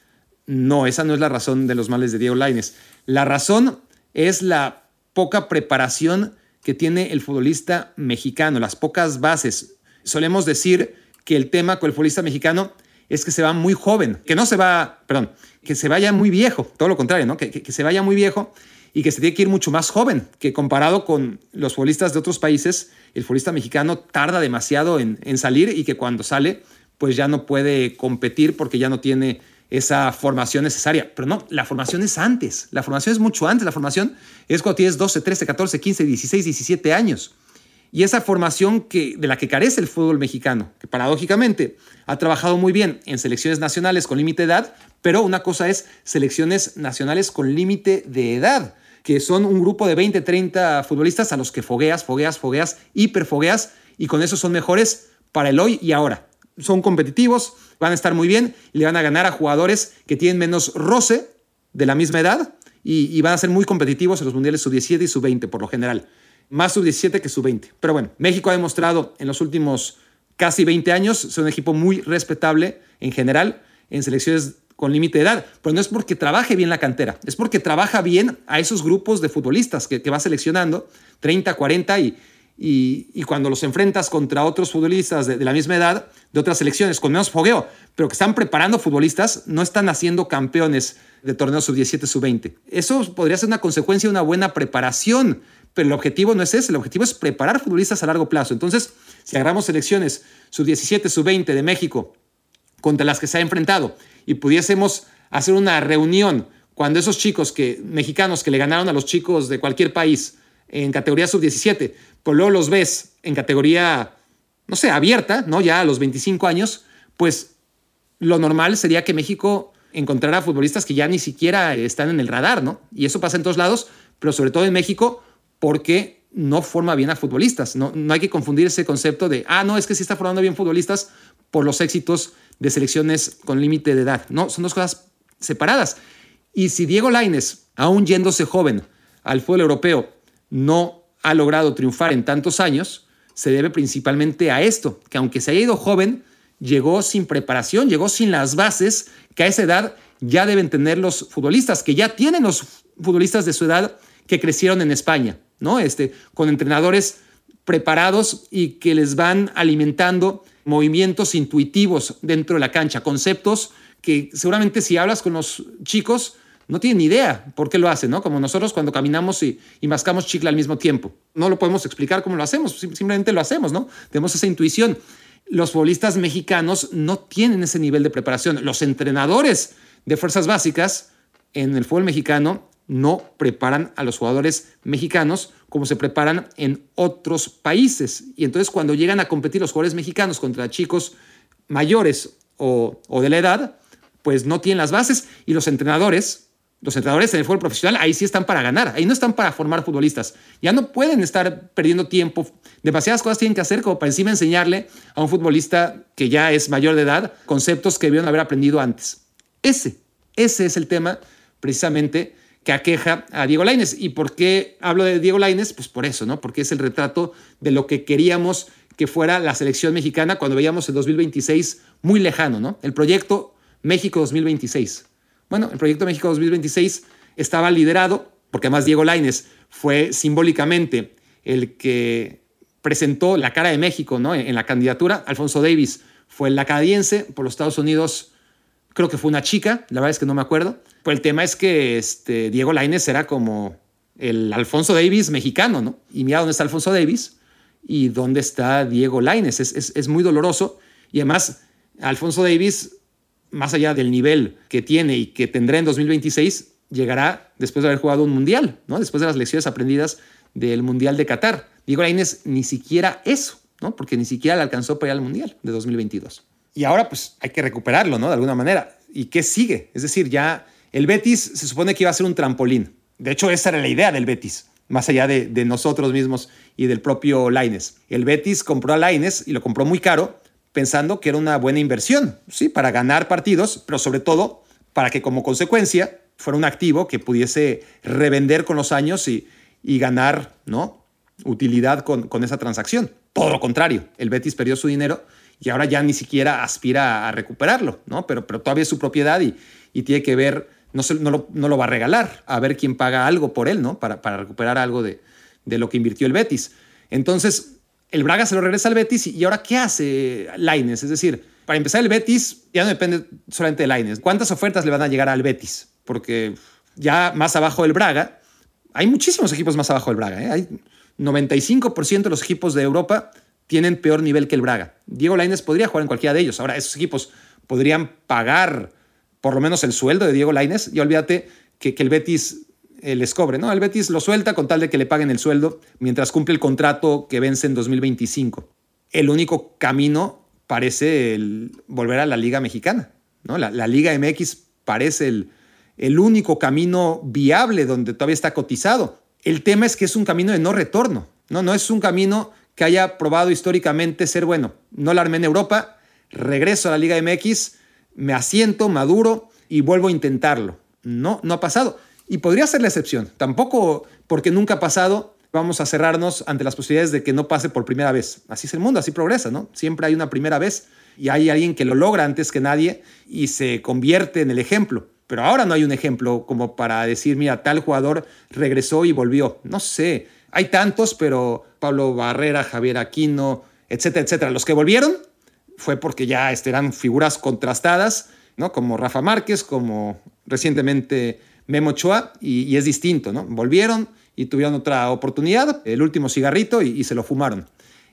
no, esa no es la razón de los males de Diego Laines. La razón es la poca preparación que tiene el futbolista mexicano, las pocas bases. Solemos decir que el tema con el futbolista mexicano es que se va muy joven, que no se va, perdón, que se vaya muy viejo, todo lo contrario, ¿no? Que, se vaya muy viejo y que se tiene que ir mucho más joven, que comparado con los futbolistas de otros países, el futbolista mexicano tarda demasiado en, en salir y que cuando sale, pues ya no puede competir porque ya no tiene esa formación necesaria. Pero no, la formación es antes. La formación es mucho antes. La formación es cuando tienes 12, 13, 14, 15, 16, 17 años. Y esa formación que, de la que carece el fútbol mexicano, que paradójicamente ha trabajado muy bien en selecciones nacionales con límite de edad, pero una cosa es selecciones nacionales con límite de edad, que son un grupo de 20, 30 futbolistas a los que fogueas, fogueas, fogueas, hiperfogueas, y con eso son mejores para el hoy y ahora. Son competitivos, van a estar muy bien y le van a ganar a jugadores que tienen menos roce de la misma edad y, van a ser muy competitivos en los mundiales sub-17 y sub-20 por lo general. Más sub-17 que sub-20. Pero bueno, México ha demostrado en los últimos casi 20 años ser un equipo muy respetable en general en selecciones con límite de edad, pero no es porque trabaje bien la cantera, es porque trabaja bien a esos grupos de futbolistas que, que va seleccionando, 30, 40 y, y, cuando los enfrentas contra otros futbolistas de, la misma edad, de otras selecciones, con menos fogueo, pero que están preparando futbolistas, no están haciendo campeones de torneos sub-17, sub-20. Eso podría ser una consecuencia de una buena preparación, pero el objetivo no es ese, el objetivo es preparar futbolistas a largo plazo. Entonces, si agarramos selecciones sub-17, sub-20 de México contra las que se ha enfrentado y pudiésemos hacer una reunión cuando esos chicos que, mexicanos que le ganaron a los chicos de cualquier país en categoría sub-17, pues luego los ves en categoría, no sé, abierta, ¿no? Ya a los 25 años, pues lo normal sería que México encontrara futbolistas que ya ni siquiera están en el radar, ¿no? Y eso pasa en todos lados, pero sobre todo en México porque no forma bien a futbolistas. No, no hay que confundir ese concepto de, ah, no, es que sí está formando bien futbolistas por los éxitos de selecciones con límite de edad. No, son dos cosas separadas. Y si Diego Laines aún yéndose joven al fútbol europeo, no ha logrado triunfar en tantos años, se debe principalmente a esto, que aunque se haya ido joven, llegó sin preparación, llegó sin las bases que a esa edad ya deben tener los futbolistas, que ya tienen los futbolistas de su edad que crecieron en España, ¿no? Este, con entrenadores preparados y que les van alimentando movimientos intuitivos dentro de la cancha, conceptos que seguramente si hablas con los chicos no tienen idea por qué lo hacen, ¿no? Como nosotros cuando caminamos y, y, mascamos chicle al mismo tiempo. No lo podemos explicar cómo lo hacemos, simplemente lo hacemos, ¿no? Tenemos esa intuición. Los futbolistas mexicanos no tienen ese nivel de preparación. Los entrenadores de fuerzas básicas en el fútbol mexicano no preparan a los jugadores mexicanos como se preparan en otros países. Y entonces cuando llegan a competir los jugadores mexicanos contra chicos mayores o, o de la edad, pues no tienen las bases y los entrenadores los entrenadores en el fútbol profesional ahí sí están para ganar, ahí no están para formar futbolistas. Ya no pueden estar perdiendo tiempo. Demasiadas cosas tienen que hacer como para encima enseñarle a un futbolista que ya es mayor de edad conceptos que debieron haber aprendido antes. Ese, ese es el tema precisamente que aqueja a Diego Laines. ¿Y por qué hablo de Diego Laines? Pues por eso, ¿no? Porque es el retrato de lo que queríamos que fuera la selección mexicana cuando veíamos el 2026 muy lejano, ¿no? El proyecto México 2026 bueno, el proyecto México 2026 estaba liderado, porque además Diego Laines fue simbólicamente el que presentó la cara de México ¿no? en, la candidatura. Alfonso Davis fue la canadiense, por los Estados Unidos creo que fue una chica, la verdad es que no me acuerdo. Pero el tema es que este, Diego Laines era como el Alfonso Davis mexicano, ¿no? Y mira dónde está Alfonso Davis y dónde está Diego Laines. Es, es, es muy doloroso. Y además, Alfonso Davis más allá del nivel que tiene y que tendrá en 2026, llegará después de haber jugado un mundial, ¿no? después de las lecciones aprendidas del Mundial de Qatar. Diego Lainez ni siquiera eso, ¿no? porque ni siquiera le alcanzó para ir al Mundial de 2022. Y ahora pues hay que recuperarlo, ¿no? De alguna manera. ¿Y qué sigue? Es decir, ya el Betis se supone que iba a ser un trampolín. De hecho, esa era la idea del Betis, más allá de, nosotros mismos y del propio Laines. El Betis compró a Laines y lo compró muy caro pensando que era una buena inversión, ¿sí? Para ganar partidos, pero sobre todo para que como consecuencia fuera un activo que pudiese revender con los años y, y ganar, ¿no? Utilidad con, con esa transacción. Todo lo contrario, el Betis perdió su dinero y ahora ya ni siquiera aspira a recuperarlo, ¿no? Pero, pero todavía es su propiedad y, y tiene que ver, no, no, lo, no, lo, va a regalar, a ver quién paga algo por él, ¿no? Para, para recuperar algo de, de lo que invirtió el Betis. Entonces, el Braga se lo regresa al Betis y ahora ¿qué hace Laines? Es decir, para empezar el Betis ya no depende solamente de Laines. ¿Cuántas ofertas le van a llegar al Betis? Porque ya más abajo del Braga, hay muchísimos equipos más abajo del Braga. ¿eh? Hay 95% de los equipos de Europa tienen peor nivel que el Braga. Diego Laines podría jugar en cualquiera de ellos. Ahora, esos equipos podrían pagar por lo menos el sueldo de Diego Laines y olvídate que, que el Betis eh, les cobre, ¿no? El Betis lo suelta con tal de que le paguen el sueldo mientras cumple el contrato que vence en 2025. El único camino parece el volver a la Liga Mexicana, ¿no? La, la Liga MX parece el, el único camino viable donde todavía está cotizado. El tema es que es un camino de no retorno, ¿no? No es un camino que haya probado históricamente ser bueno. No la armé en Europa, regreso a la Liga MX, me asiento, maduro y vuelvo a intentarlo. No, no ha pasado. Y podría ser la excepción. Tampoco porque nunca ha pasado, vamos a cerrarnos ante las posibilidades de que no pase por primera vez. Así es el mundo, así progresa, ¿no? Siempre hay una primera vez y hay alguien que lo logra antes que nadie y se convierte en el ejemplo. Pero ahora no hay un ejemplo como para decir, mira, tal jugador regresó y volvió. No sé, hay tantos, pero Pablo Barrera, Javier Aquino, etcétera, etcétera. Los que volvieron fue porque ya este, eran figuras contrastadas, ¿no? Como Rafa Márquez, como recientemente Memo Ochoa y, es distinto, ¿no? Volvieron y tuvieron otra oportunidad, el último cigarrito y, se lo fumaron.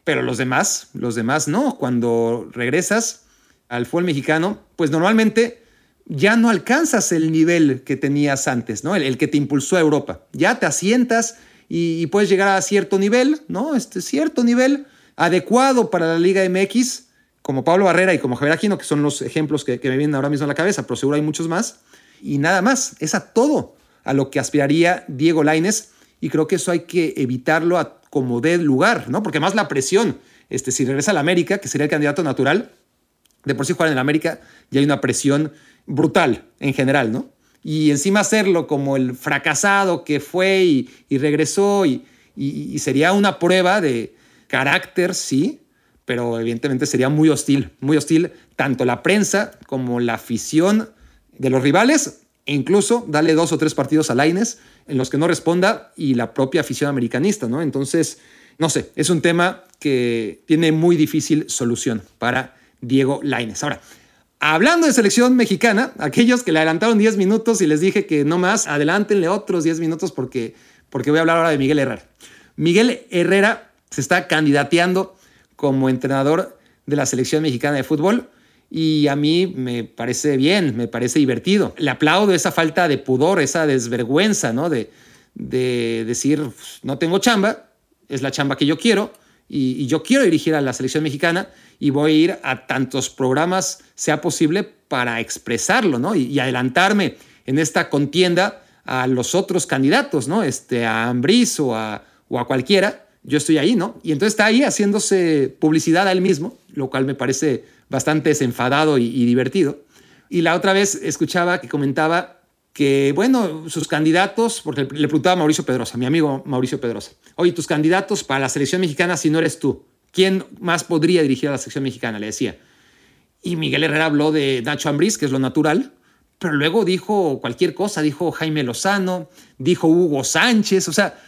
Pero los demás, los demás no. Cuando regresas al fútbol mexicano, pues normalmente ya no alcanzas el nivel que tenías antes, ¿no? El que te impulsó a Europa. Ya te asientas y, puedes llegar a cierto nivel, ¿no? Este cierto nivel adecuado para la Liga MX, como Pablo Barrera y como Javier Aquino, que son los ejemplos que, que me vienen ahora mismo a la cabeza, pero seguro hay muchos más y nada más. Es a todo a lo que aspiraría Diego Laines y creo que eso hay que evitarlo a como dé lugar, ¿no? Porque más la presión, este, si regresa a la América, que sería el candidato natural, de por sí jugar en el América ya hay una presión brutal en general, ¿no? Y encima hacerlo como el fracasado que fue y, regresó y, y, sería una prueba de carácter, sí, pero evidentemente sería muy hostil, muy hostil tanto la prensa como la afición de los rivales e incluso darle dos o tres partidos a Laines en los que no responda y la propia afición americanista, ¿no? Entonces, no sé, es un tema que tiene muy difícil solución para Diego Laines. Ahora, hablando de selección mexicana, aquellos que le adelantaron 10 minutos y les dije que no más, adelántenle otros 10 minutos porque, porque voy a hablar ahora de Miguel Herrera. Miguel Herrera se está candidateando como entrenador de la selección mexicana de fútbol y a mí me parece bien, me parece divertido. Le aplaudo esa falta de pudor, esa desvergüenza, ¿no? De, de decir, pues, no tengo chamba, es la chamba que yo quiero y, yo quiero dirigir a la selección mexicana y voy a ir a tantos programas sea posible para expresarlo, ¿no? Y, adelantarme en esta contienda a los otros candidatos, ¿no? Este, a Ambris o a, o a cualquiera. Yo estoy ahí, ¿no? Y entonces está ahí haciéndose publicidad a él mismo, lo cual me parece bastante desenfadado y, divertido. Y la otra vez escuchaba que comentaba que, bueno, sus candidatos, porque le preguntaba a Mauricio Pedrosa, mi amigo Mauricio Pedrosa, oye, tus candidatos para la selección mexicana, si no eres tú, ¿quién más podría dirigir a la selección mexicana? Le decía. Y Miguel Herrera habló de Nacho Ambriz, que es lo natural, pero luego dijo cualquier cosa, dijo Jaime Lozano, dijo Hugo Sánchez, o sea,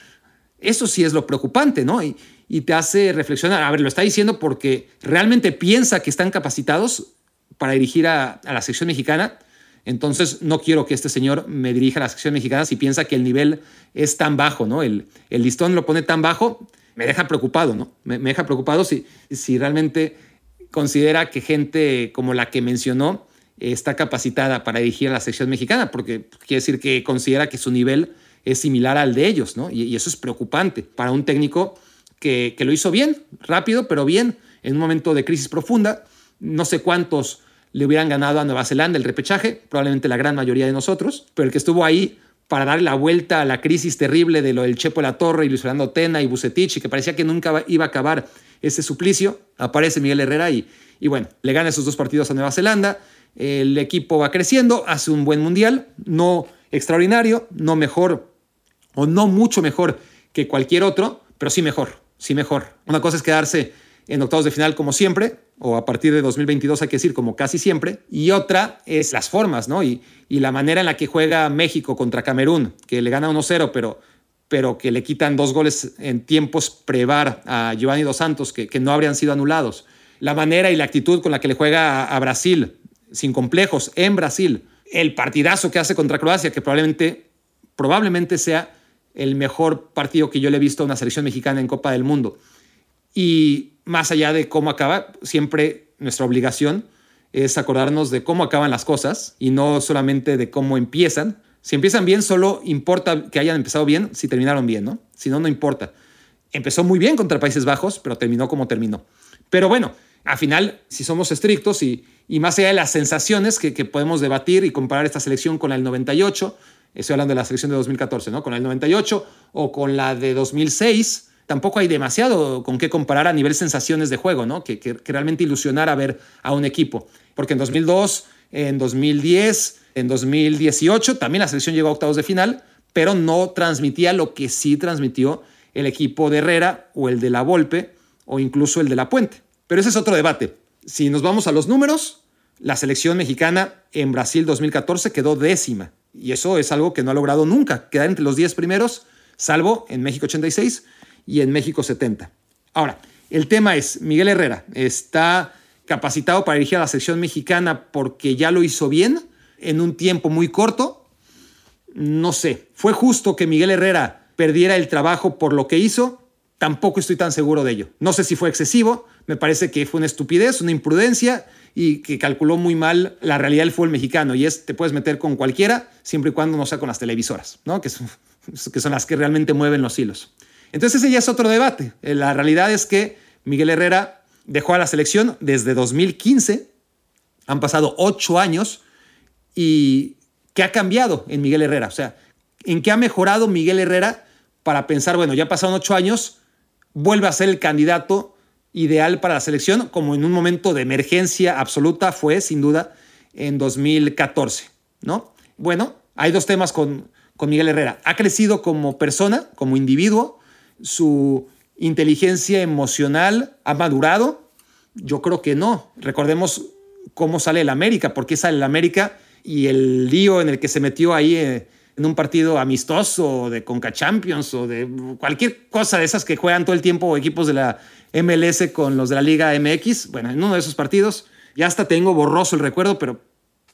eso sí es lo preocupante, ¿no? Y, y te hace reflexionar. A ver, lo está diciendo porque realmente piensa que están capacitados para dirigir a, la sección mexicana. Entonces no quiero que este señor me dirija a la sección mexicana si piensa que el nivel es tan bajo, ¿no? El, listón lo pone tan bajo, me deja preocupado, ¿no? Me, deja preocupado si, si realmente considera que gente como la que mencionó está capacitada para dirigir a la sección mexicana, porque quiere decir que considera que su nivel es similar al de ellos, ¿no? Y, y eso es preocupante para un técnico que, lo hizo bien, rápido, pero bien, en un momento de crisis profunda. No sé cuántos le hubieran ganado a Nueva Zelanda el repechaje, probablemente la gran mayoría de nosotros, pero el que estuvo ahí para darle la vuelta a la crisis terrible de lo del Chepo la Torre y Luis Fernando Tena y Bucetich, y que parecía que nunca iba a acabar ese suplicio, aparece Miguel Herrera y, y bueno, le gana esos dos partidos a Nueva Zelanda, el equipo va creciendo, hace un buen mundial, no extraordinario, no mejor o no mucho mejor que cualquier otro, pero sí mejor sí mejor. Una cosa es quedarse en octavos de final como siempre, o a partir de 2022 hay que decir como casi siempre, y otra es las formas, ¿no? Y, y la manera en la que juega México contra Camerún, que le gana 1-0, pero, pero que le quitan dos goles en tiempos prevar a Giovanni Dos Santos, que, que, no habrían sido anulados. La manera y la actitud con la que le juega a, a Brasil, sin complejos, en Brasil. El partidazo que hace contra Croacia, que probablemente, probablemente sea el mejor partido que yo le he visto a una selección mexicana en Copa del Mundo. Y más allá de cómo acaba, siempre nuestra obligación es acordarnos de cómo acaban las cosas y no solamente de cómo empiezan. Si empiezan bien, solo importa que hayan empezado bien si terminaron bien, ¿no? Si no, no importa. Empezó muy bien contra Países Bajos, pero terminó como terminó. Pero bueno, al final, si somos estrictos y, y más allá de las sensaciones que, que podemos debatir y comparar esta selección con la del 98, Estoy hablando de la selección de 2014, ¿no? Con el 98 o con la de 2006. Tampoco hay demasiado con qué comparar a nivel sensaciones de juego, ¿no? Que, realmente ilusionar a ver a un equipo. Porque en 2002, en 2010, en 2018 también la selección llegó a octavos de final, pero no transmitía lo que sí transmitió el equipo de Herrera o el de la Volpe o incluso el de la Puente. Pero ese es otro debate. Si nos vamos a los números, la selección mexicana en Brasil 2014 quedó décima y eso es algo que no ha logrado nunca, quedar entre los 10 primeros, salvo en México 86 y en México 70. Ahora, el tema es, Miguel Herrera está capacitado para dirigir a la selección mexicana porque ya lo hizo bien en un tiempo muy corto. No sé, ¿fue justo que Miguel Herrera perdiera el trabajo por lo que hizo? Tampoco estoy tan seguro de ello. No sé si fue excesivo, me parece que fue una estupidez, una imprudencia y que calculó muy mal la realidad del fútbol mexicano. Y es, te puedes meter con cualquiera, siempre y cuando no sea con las televisoras, ¿no? que, son, *laughs* que son las que realmente mueven los hilos. Entonces ese ya es otro debate. Eh, la realidad es que Miguel Herrera dejó a la selección desde 2015. Han pasado ocho años. ¿Y qué ha cambiado en Miguel Herrera? O sea, ¿en qué ha mejorado Miguel Herrera para pensar, bueno, ya pasaron ocho años, vuelve a ser el candidato ideal para la selección, como en un momento de emergencia absoluta fue, sin duda, en 2014, ¿no? Bueno, hay dos temas con, con Miguel Herrera. Ha crecido como persona, como individuo, su inteligencia emocional ha madurado. Yo creo que no. Recordemos cómo sale el América, por qué sale el América y el lío en el que se metió ahí eh, en un partido amistoso de Conca Champions o de cualquier cosa de esas que juegan todo el tiempo equipos de la MLS con los de la Liga MX. Bueno, en uno de esos partidos ya hasta tengo borroso el recuerdo, pero,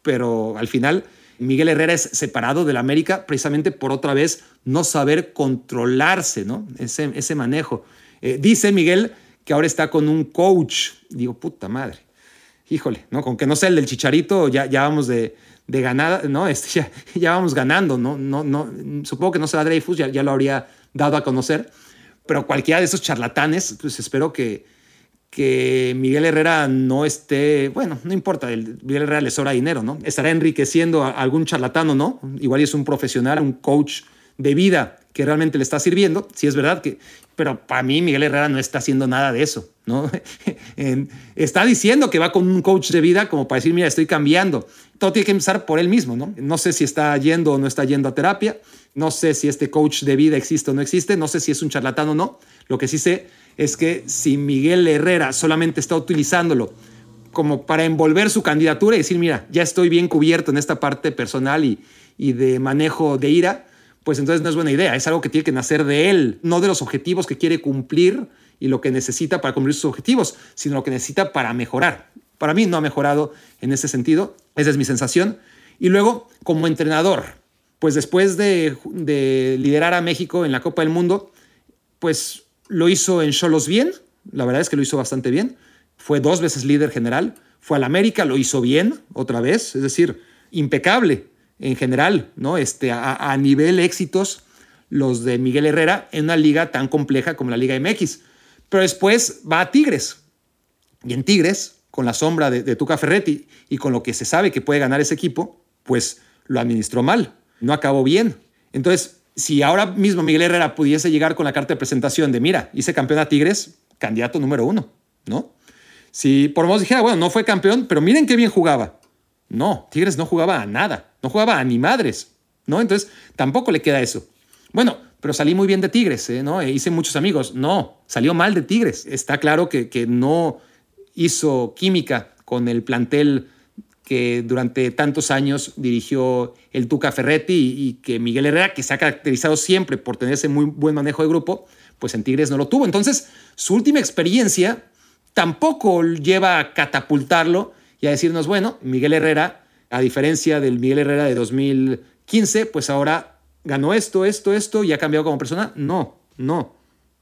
pero al final Miguel Herrera es separado del América precisamente por otra vez no saber controlarse, ¿no? Ese, ese manejo. Eh, dice Miguel que ahora está con un coach. Digo, puta madre. Híjole, ¿no? Con que no sea el del chicharito, ya, ya vamos de, de ganada, ¿no? *laughs* Este, ya, vamos ganando, ¿no? No, no, supongo que no será Dreyfus, ya, ya lo habría dado a conocer, pero cualquiera de esos charlatanes, pues espero que, que Miguel Herrera no esté, bueno, no importa, el, Miguel Herrera le sobra dinero, ¿no? Estará enriqueciendo a algún charlatano, ¿no? Igual es un profesional, un coach de vida que realmente le está sirviendo, si es verdad que, pero para mí Miguel Herrera no está haciendo nada de eso, ¿no? *laughs* está diciendo que va con un coach de vida como para decir, mira, estoy cambiando. Todo tiene que empezar por él mismo, ¿no? No sé si está yendo o no está yendo a terapia, no sé si este coach de vida existe o no existe, no sé si es un charlatán o no, lo que sí sé es que si Miguel Herrera solamente está utilizándolo como para envolver su candidatura y decir, mira, ya estoy bien cubierto en esta parte personal y, y de manejo de ira, pues entonces no es buena idea. Es algo que tiene que nacer de él, no de los objetivos que quiere cumplir y lo que necesita para cumplir sus objetivos, sino lo que necesita para mejorar. Para mí no ha mejorado en ese sentido, esa es mi sensación. Y luego, como entrenador, pues después de, de liderar a México en la Copa del Mundo, pues lo hizo en Cholos bien, la verdad es que lo hizo bastante bien. Fue dos veces líder general. Fue al América, lo hizo bien otra vez, es decir, impecable en general, ¿no? Este, a, nivel éxitos, los de Miguel Herrera en una liga tan compleja como la Liga MX. Pero después va a Tigres. Y en Tigres, con la sombra de, de Tuca Ferretti y con lo que se sabe que puede ganar ese equipo, pues lo administró mal, no acabó bien. Entonces, si ahora mismo Miguel Herrera pudiese llegar con la carta de presentación de, mira, hice campeón a Tigres, candidato número uno, ¿no? Si por vos dijera, bueno, no fue campeón, pero miren qué bien jugaba. No, Tigres no jugaba a nada, no jugaba a ni madres, ¿no? Entonces, tampoco le queda eso. Bueno, pero salí muy bien de Tigres, ¿eh? ¿no? Hice muchos amigos. No, salió mal de Tigres. Está claro que, que no hizo química con el plantel que durante tantos años dirigió el Tuca Ferretti y, que Miguel Herrera, que se ha caracterizado siempre por tener ese muy buen manejo de grupo, pues en Tigres no lo tuvo. Entonces, su última experiencia tampoco lleva a catapultarlo y a decirnos, bueno, Miguel Herrera, a diferencia del Miguel Herrera de 2015, pues ahora ganó esto, esto, esto y ha cambiado como persona. No, no,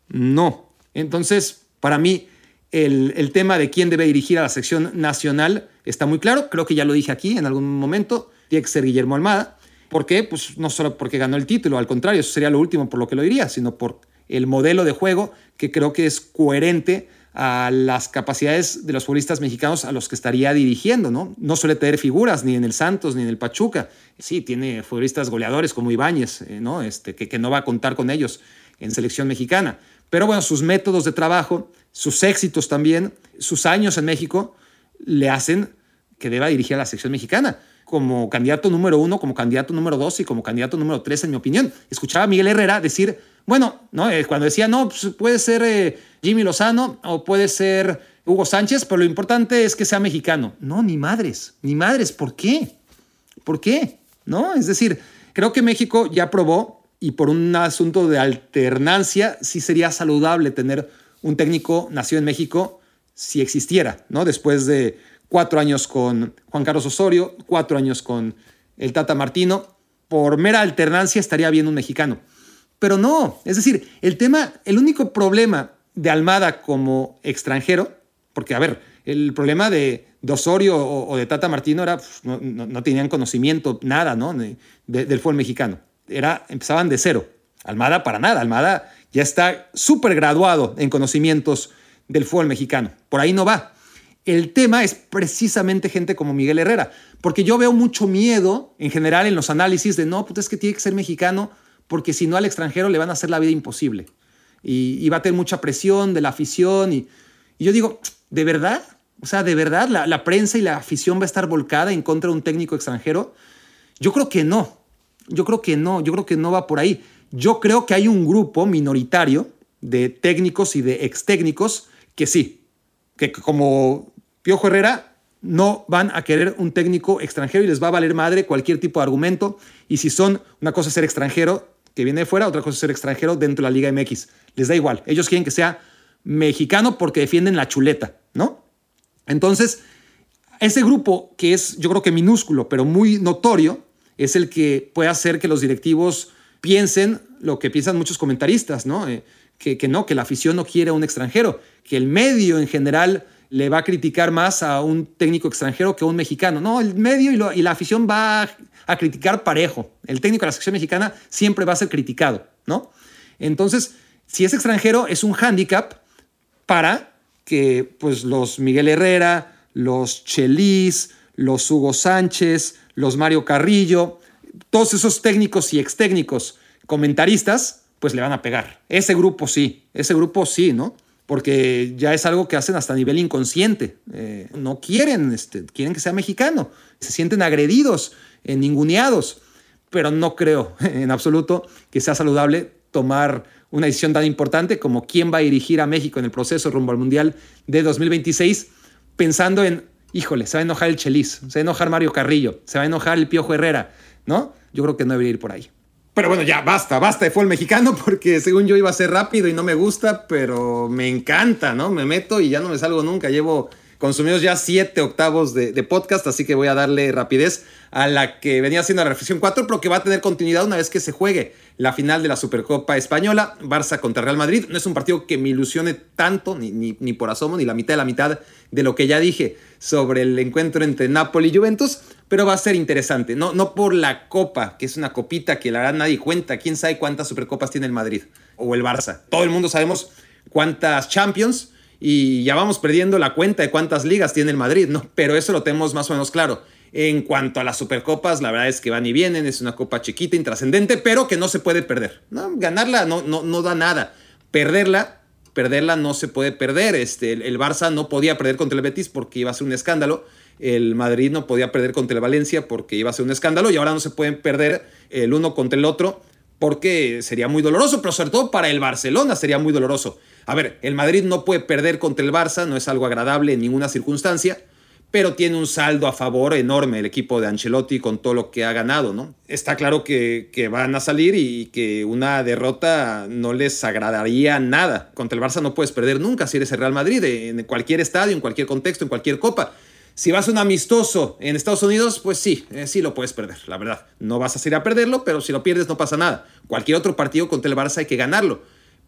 no. Entonces, para mí, el, tema de quién debe dirigir a la sección nacional está muy claro, creo que ya lo dije aquí en algún momento, tiene que ser Guillermo Almada. ¿Por qué? Pues no solo porque ganó el título, al contrario, eso sería lo último por lo que lo diría, sino por el modelo de juego que creo que es coherente a las capacidades de los futbolistas mexicanos a los que estaría dirigiendo, ¿no? No suele tener figuras ni en el Santos ni en el Pachuca. Sí, tiene futbolistas goleadores como Ibáñez, eh, ¿no? Este, que no va a contar con ellos en selección mexicana. Pero bueno, sus métodos de trabajo, sus éxitos también, sus años en México, le hacen que deba dirigir a la sección mexicana como candidato número uno, como candidato número dos y como candidato número tres, en mi opinión. Escuchaba a Miguel Herrera decir, bueno, ¿no? Eh, cuando decía, no, pues puede ser eh, Jimmy Lozano o puede ser Hugo Sánchez, pero lo importante es que sea mexicano. No, ni madres, ni madres, ¿por qué? ¿Por qué? ¿No? Es decir, creo que México ya probó y por un asunto de alternancia sí sería saludable tener un técnico nacido en México si existiera, ¿no? Después de cuatro años con Juan Carlos Osorio, cuatro años con el Tata Martino. Por mera alternancia estaría bien un mexicano. Pero no, es decir, el tema, el único problema de Almada como extranjero, porque a ver, el problema de, Osorio o, de Tata Martino era, pues, no, tenían conocimiento, nada, ¿no? del fútbol mexicano. Era, empezaban de cero. Almada para nada, Almada ya está súper graduado en conocimientos del fútbol mexicano. Por ahí no va. El tema es precisamente gente como Miguel Herrera, porque yo veo mucho miedo en general en los análisis de no, pues es que tiene que ser mexicano, porque si no al extranjero le van a hacer la vida imposible. Y, va a tener mucha presión de la afición. Y, yo digo, ¿de verdad? O sea, ¿de verdad la, la, prensa y la afición va a estar volcada en contra de un técnico extranjero? Yo creo que no. Yo creo que no, yo creo que no va por ahí. Yo creo que hay un grupo minoritario de técnicos y de ex técnicos que sí, que como Piojo Herrera no van a querer un técnico extranjero y les va a valer madre cualquier tipo de argumento. Y si son, una cosa ser extranjero que viene de fuera, otra cosa ser extranjero dentro de la Liga MX. Les da igual. Ellos quieren que sea mexicano porque defienden la chuleta, ¿no? Entonces, ese grupo que es, yo creo que minúsculo, pero muy notorio, es el que puede hacer que los directivos piensen lo que piensan muchos comentaristas, ¿no? Eh, que, no, que la afición no quiere a un extranjero, que el medio en general le va a criticar más a un técnico extranjero que a un mexicano. No, el medio y, la afición va a, criticar parejo. El técnico de la sección mexicana siempre va a ser criticado, ¿no? Entonces, si es extranjero, es un hándicap para que pues, los Miguel Herrera, los Chelis, los Hugo Sánchez, los Mario Carrillo, todos esos técnicos y ex técnicos comentaristas, pues le van a pegar. Ese grupo sí, ese grupo sí, ¿no? porque ya es algo que hacen hasta a nivel inconsciente. Eh, no quieren, este, quieren que sea mexicano, se sienten agredidos, eh, ninguneados, pero no creo *laughs* en absoluto que sea saludable tomar una decisión tan importante como quién va a dirigir a México en el proceso rumbo al Mundial de 2026, pensando en, híjole, se va a enojar el Chelis, se va a enojar Mario Carrillo, se va a enojar el Piojo Herrera, ¿no? Yo creo que no debería ir por ahí. Pero bueno, ya basta, basta de fútbol mexicano porque según yo iba a ser rápido y no me gusta, pero me encanta, ¿no? Me meto y ya no me salgo nunca. Llevo consumidos ya siete octavos de, podcast, así que voy a darle rapidez a la que venía siendo la reflexión 4, pero que va a tener continuidad una vez que se juegue la final de la Supercopa Española, Barça contra Real Madrid. No es un partido que me ilusione tanto, ni, ni, ni por asomo, ni la mitad de la mitad de lo que ya dije sobre el encuentro entre Napoli y Juventus, pero va a ser interesante. No, no por la copa, que es una copita que la verdad nadie cuenta. ¿Quién sabe cuántas supercopas tiene el Madrid o el Barça? Todo el mundo sabemos cuántas Champions y ya vamos perdiendo la cuenta de cuántas ligas tiene el Madrid, ¿no? Pero eso lo tenemos más o menos claro. En cuanto a las supercopas, la verdad es que van y vienen, es una copa chiquita, intrascendente, pero que no se puede perder. ¿no? Ganarla no, no, no da nada. Perderla, perderla no se puede perder. Este, el, el Barça no podía perder contra el Betis porque iba a ser un escándalo el Madrid no podía perder contra el Valencia porque iba a ser un escándalo y ahora no se pueden perder el uno contra el otro porque sería muy doloroso, pero sobre todo para el Barcelona sería muy doloroso. A ver, el Madrid no puede perder contra el Barça, no es algo agradable en ninguna circunstancia, pero tiene un saldo a favor enorme el equipo de Ancelotti con todo lo que ha ganado, ¿no? Está claro que, que, van a salir y que una derrota no les agradaría nada. Contra el Barça no puedes perder nunca si eres el Real Madrid, en cualquier estadio, en cualquier contexto, en cualquier copa. Si vas a un amistoso en Estados Unidos, pues sí, eh, sí lo puedes perder, la verdad. No vas a ir a perderlo, pero si lo pierdes no pasa nada. Cualquier otro partido contra el Barça hay que ganarlo.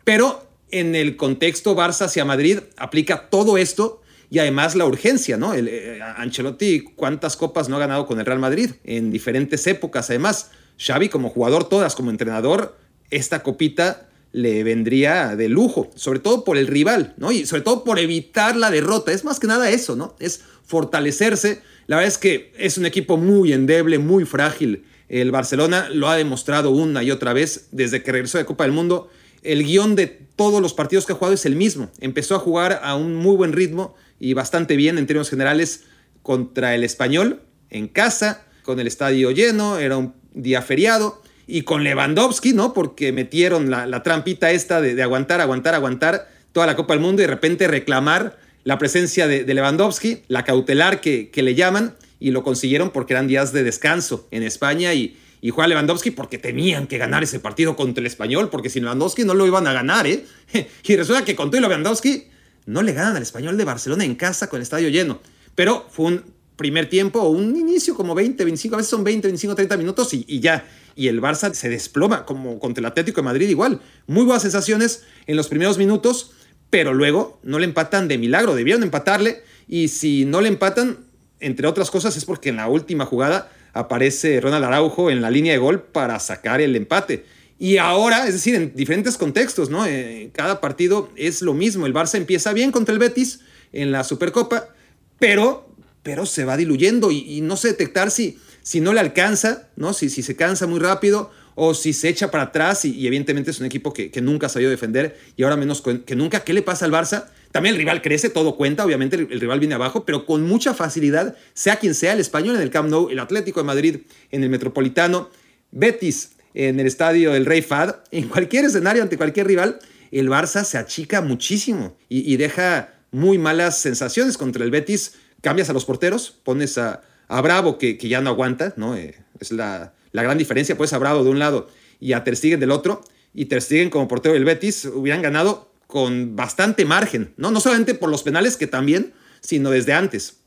Pero en el contexto Barça hacia Madrid aplica todo esto y además la urgencia, ¿no? El, eh, Ancelotti, ¿cuántas copas no ha ganado con el Real Madrid? En diferentes épocas, además. Xavi como jugador, todas como entrenador, esta copita le vendría de lujo, sobre todo por el rival, ¿no? Y sobre todo por evitar la derrota. Es más que nada eso, ¿no? Es fortalecerse. La verdad es que es un equipo muy endeble, muy frágil. El Barcelona lo ha demostrado una y otra vez desde que regresó de Copa del Mundo. El guion de todos los partidos que ha jugado es el mismo. Empezó a jugar a un muy buen ritmo y bastante bien en términos generales contra el español en casa, con el estadio lleno, era un día feriado y con Lewandowski, ¿no? Porque metieron la, trampita esta de, de, aguantar, aguantar, aguantar toda la Copa del Mundo y de repente reclamar la presencia de, Lewandowski, la cautelar que, que, le llaman, y lo consiguieron porque eran días de descanso en España y, y juega Lewandowski porque tenían que ganar ese partido contra el español, porque sin Lewandowski no lo iban a ganar, ¿eh? *laughs* Y resulta que con todo Lewandowski no le ganan al español de Barcelona en casa con el estadio lleno. Pero fue un primer tiempo o un inicio como 20, 25, a veces son 20, 25, 30 minutos y, y ya y el Barça se desploma, como contra el Atlético de Madrid igual. Muy buenas sensaciones en los primeros minutos, pero luego no le empatan de milagro, debieron empatarle y si no le empatan, entre otras cosas, es porque en la última jugada aparece Ronald Araujo en la línea de gol para sacar el empate. Y ahora, es decir, en diferentes contextos, ¿no? Eh, cada partido es lo mismo. El Barça empieza bien contra el Betis en la Supercopa, pero, pero se va diluyendo y, y no sé detectar si si no le alcanza, ¿no? Si, si se cansa muy rápido o si se echa para atrás y, evidentemente es un equipo que, nunca ha sabido defender y ahora menos que nunca. ¿Qué le pasa al Barça? También el rival crece, todo cuenta, obviamente el, rival viene abajo, pero con mucha facilidad, sea quien sea, el español en el Camp Nou, el Atlético de Madrid en el Metropolitano, Betis en el estadio El Rey Fad, en cualquier escenario ante cualquier rival, el Barça se achica muchísimo y, deja muy malas sensaciones contra el Betis. Cambias a los porteros, pones a, Bravo, que, que, ya no aguanta, ¿no? Eh, es la, la, gran diferencia, pues a Bravo de un lado y a Ter Stegen del otro. Y Ter Stegen como portero del Betis hubieran ganado con bastante margen, ¿no? No solamente por los penales, que también, sino desde antes.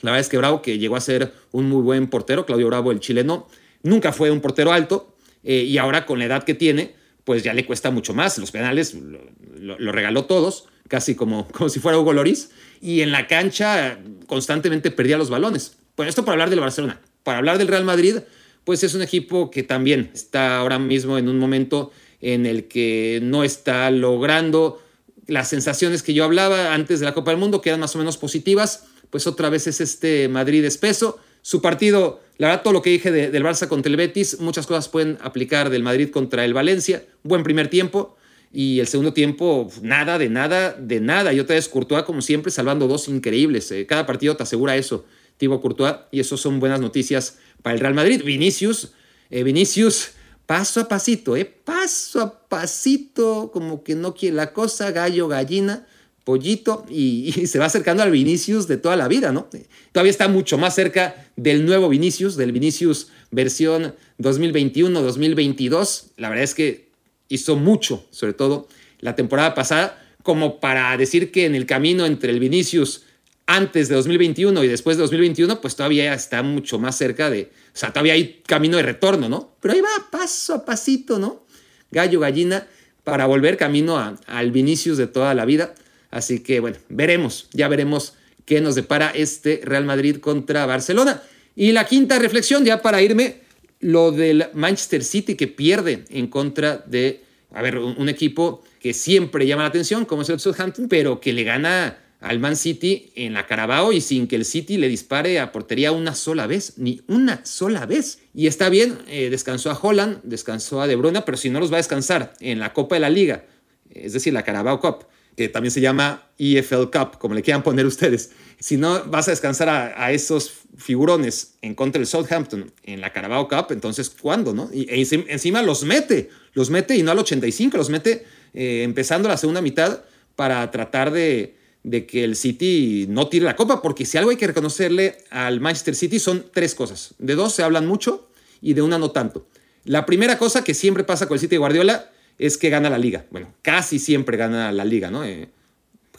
La verdad es que Bravo, que llegó a ser un muy buen portero, Claudio Bravo, el chileno, nunca fue un portero alto eh, y ahora con la edad que tiene, pues ya le cuesta mucho más. Los penales lo, regaló todos, casi como, *laughs* como si fuera Hugo Loris, y en la cancha constantemente perdía los balones. Bueno, esto para hablar del Barcelona. Para hablar del Real Madrid, pues es un equipo que también está ahora mismo en un momento en el que no está logrando las sensaciones que yo hablaba antes de la Copa del Mundo, que eran más o menos positivas, pues otra vez es este Madrid espeso. Su partido, la verdad, todo lo que dije del Barça contra el Betis, muchas cosas pueden aplicar del Madrid contra el Valencia. Buen primer tiempo y el segundo tiempo, nada, de nada, de nada. Y otra vez Courtois, como siempre, salvando dos increíbles. Eh, cada partido te asegura eso, Thibaut Courtois, y eso son buenas noticias para el Real Madrid. Vinicius, eh, Vinicius, paso a pasito, eh, paso a pasito, como que no quiere la cosa, gallo, gallina pollito y, *laughs* se va acercando al Vinicius de toda la vida, ¿no? Todavía está mucho más cerca del nuevo Vinicius, del Vinicius versión 2021-2022. La verdad es que hizo mucho, sobre todo la temporada pasada, como para decir que en el camino entre el Vinicius antes de 2021 y después de 2021, pues todavía está mucho más cerca de, o sea, todavía hay camino de retorno, ¿no? Pero ahí va paso a pasito, ¿no? Gallo, gallina, para volver camino al Vinicius de toda la vida. Así que bueno, veremos, ya veremos qué nos depara este Real Madrid contra Barcelona. Y la quinta reflexión, ya para irme, lo del Manchester City que pierde en contra de, a ver, un, equipo que siempre llama la atención, como es el Southampton, pero que le gana al Man City en la Carabao y sin que el City le dispare a portería una sola vez, ni una sola vez. Y está bien, eh, descansó a Holland, descansó a De Bruyne, pero si no los va a descansar en la Copa de la Liga, es decir, la Carabao Cup, que también se llama EFL Cup, como le quieran poner ustedes. Si no vas a descansar a, esos figurones en contra del Southampton en la Carabao Cup, entonces ¿cuándo? No? Y e encima los mete, los mete y no al 85, los mete eh, empezando la segunda mitad para tratar de, de que el City no tire la copa, porque si algo hay que reconocerle al Manchester City son tres cosas. De dos se hablan mucho y de una no tanto. La primera cosa que siempre pasa con el City de Guardiola es que gana la liga. Bueno, casi siempre gana la liga, ¿no? Eh,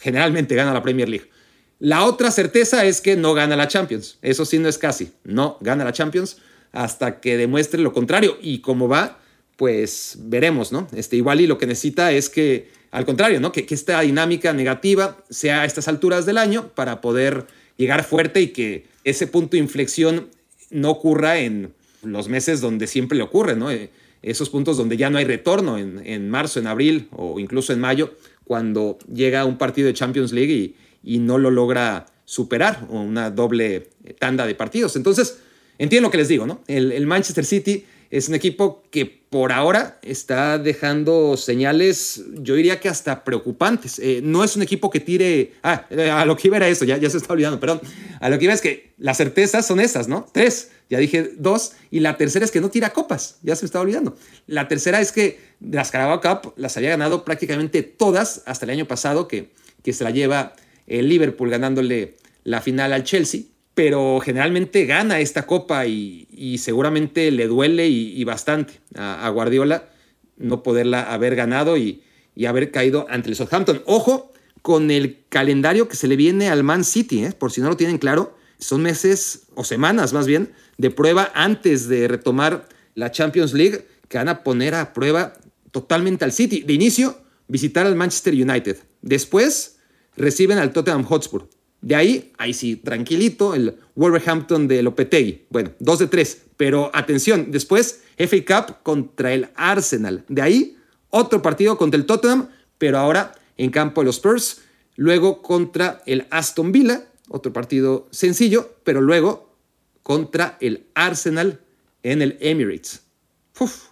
generalmente gana la Premier League. La otra certeza es que no gana la Champions. Eso sí no es casi. No gana la Champions hasta que demuestre lo contrario. Y cómo va, pues veremos, ¿no? Este, igual y lo que necesita es que, al contrario, ¿no? Que, esta dinámica negativa sea a estas alturas del año para poder llegar fuerte y que ese punto de inflexión no ocurra en los meses donde siempre le ocurre, ¿no? Eh, esos puntos donde ya no hay retorno en, marzo, en abril o incluso en mayo, cuando llega un partido de Champions League y, y no lo logra superar, o una doble tanda de partidos. Entonces, entiendo lo que les digo, ¿no? el Manchester City es un equipo que por ahora está dejando señales, yo diría que hasta preocupantes. Eh, no es un equipo que tire. Ah, eh, a lo que iba era eso, ya, se está olvidando, perdón. A lo que iba es que las certezas son esas, ¿no? Tres, ya dije dos, y la tercera es que no tira copas, ya se está olvidando. La tercera es que las Carabao Cup las había ganado prácticamente todas hasta el año pasado, que, que se la lleva el Liverpool ganándole la final al Chelsea pero generalmente gana esta copa y, seguramente le duele y, bastante a, Guardiola no poderla haber ganado y, haber caído ante el Southampton. Ojo con el calendario que se le viene al Man City, ¿eh? por si no lo tienen claro, son meses o semanas más bien de prueba antes de retomar la Champions League que van a poner a prueba totalmente al City. De inicio, visitar al Manchester United. Después, reciben al Tottenham Hotspur. De ahí, ahí sí, tranquilito, el Wolverhampton de Lopetegui. Bueno, dos de tres. Pero atención, después FA Cup contra el Arsenal. De ahí, otro partido contra el Tottenham, pero ahora en campo de los Spurs. Luego contra el Aston Villa, otro partido sencillo, pero luego contra el Arsenal en el Emirates. Uf,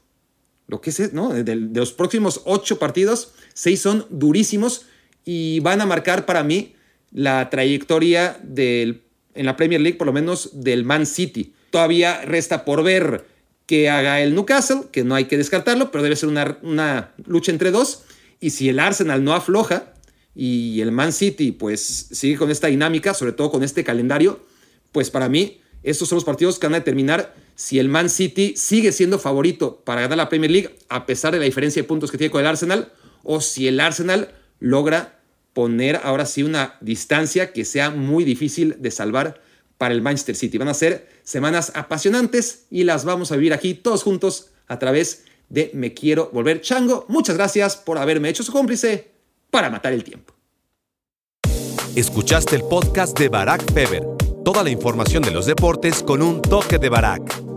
lo que es, ¿no? De, de los próximos ocho partidos, seis son durísimos y van a marcar para mí la trayectoria del, en la Premier League, por lo menos del Man City. Todavía resta por ver que haga el Newcastle, que no hay que descartarlo, pero debe ser una, una lucha entre dos. Y si el Arsenal no afloja y el Man City pues sigue con esta dinámica, sobre todo con este calendario, pues para mí estos son los partidos que van a determinar si el Man City sigue siendo favorito para ganar la Premier League a pesar de la diferencia de puntos que tiene con el Arsenal o si el Arsenal logra poner ahora sí una distancia que sea muy difícil de salvar para el Manchester City. Van a ser semanas apasionantes y las vamos a vivir aquí todos juntos a través de Me Quiero Volver Chango. Muchas gracias por haberme hecho su cómplice para matar el tiempo. Escuchaste el podcast de Barack Feber. Toda la información de los deportes con un toque de Barack.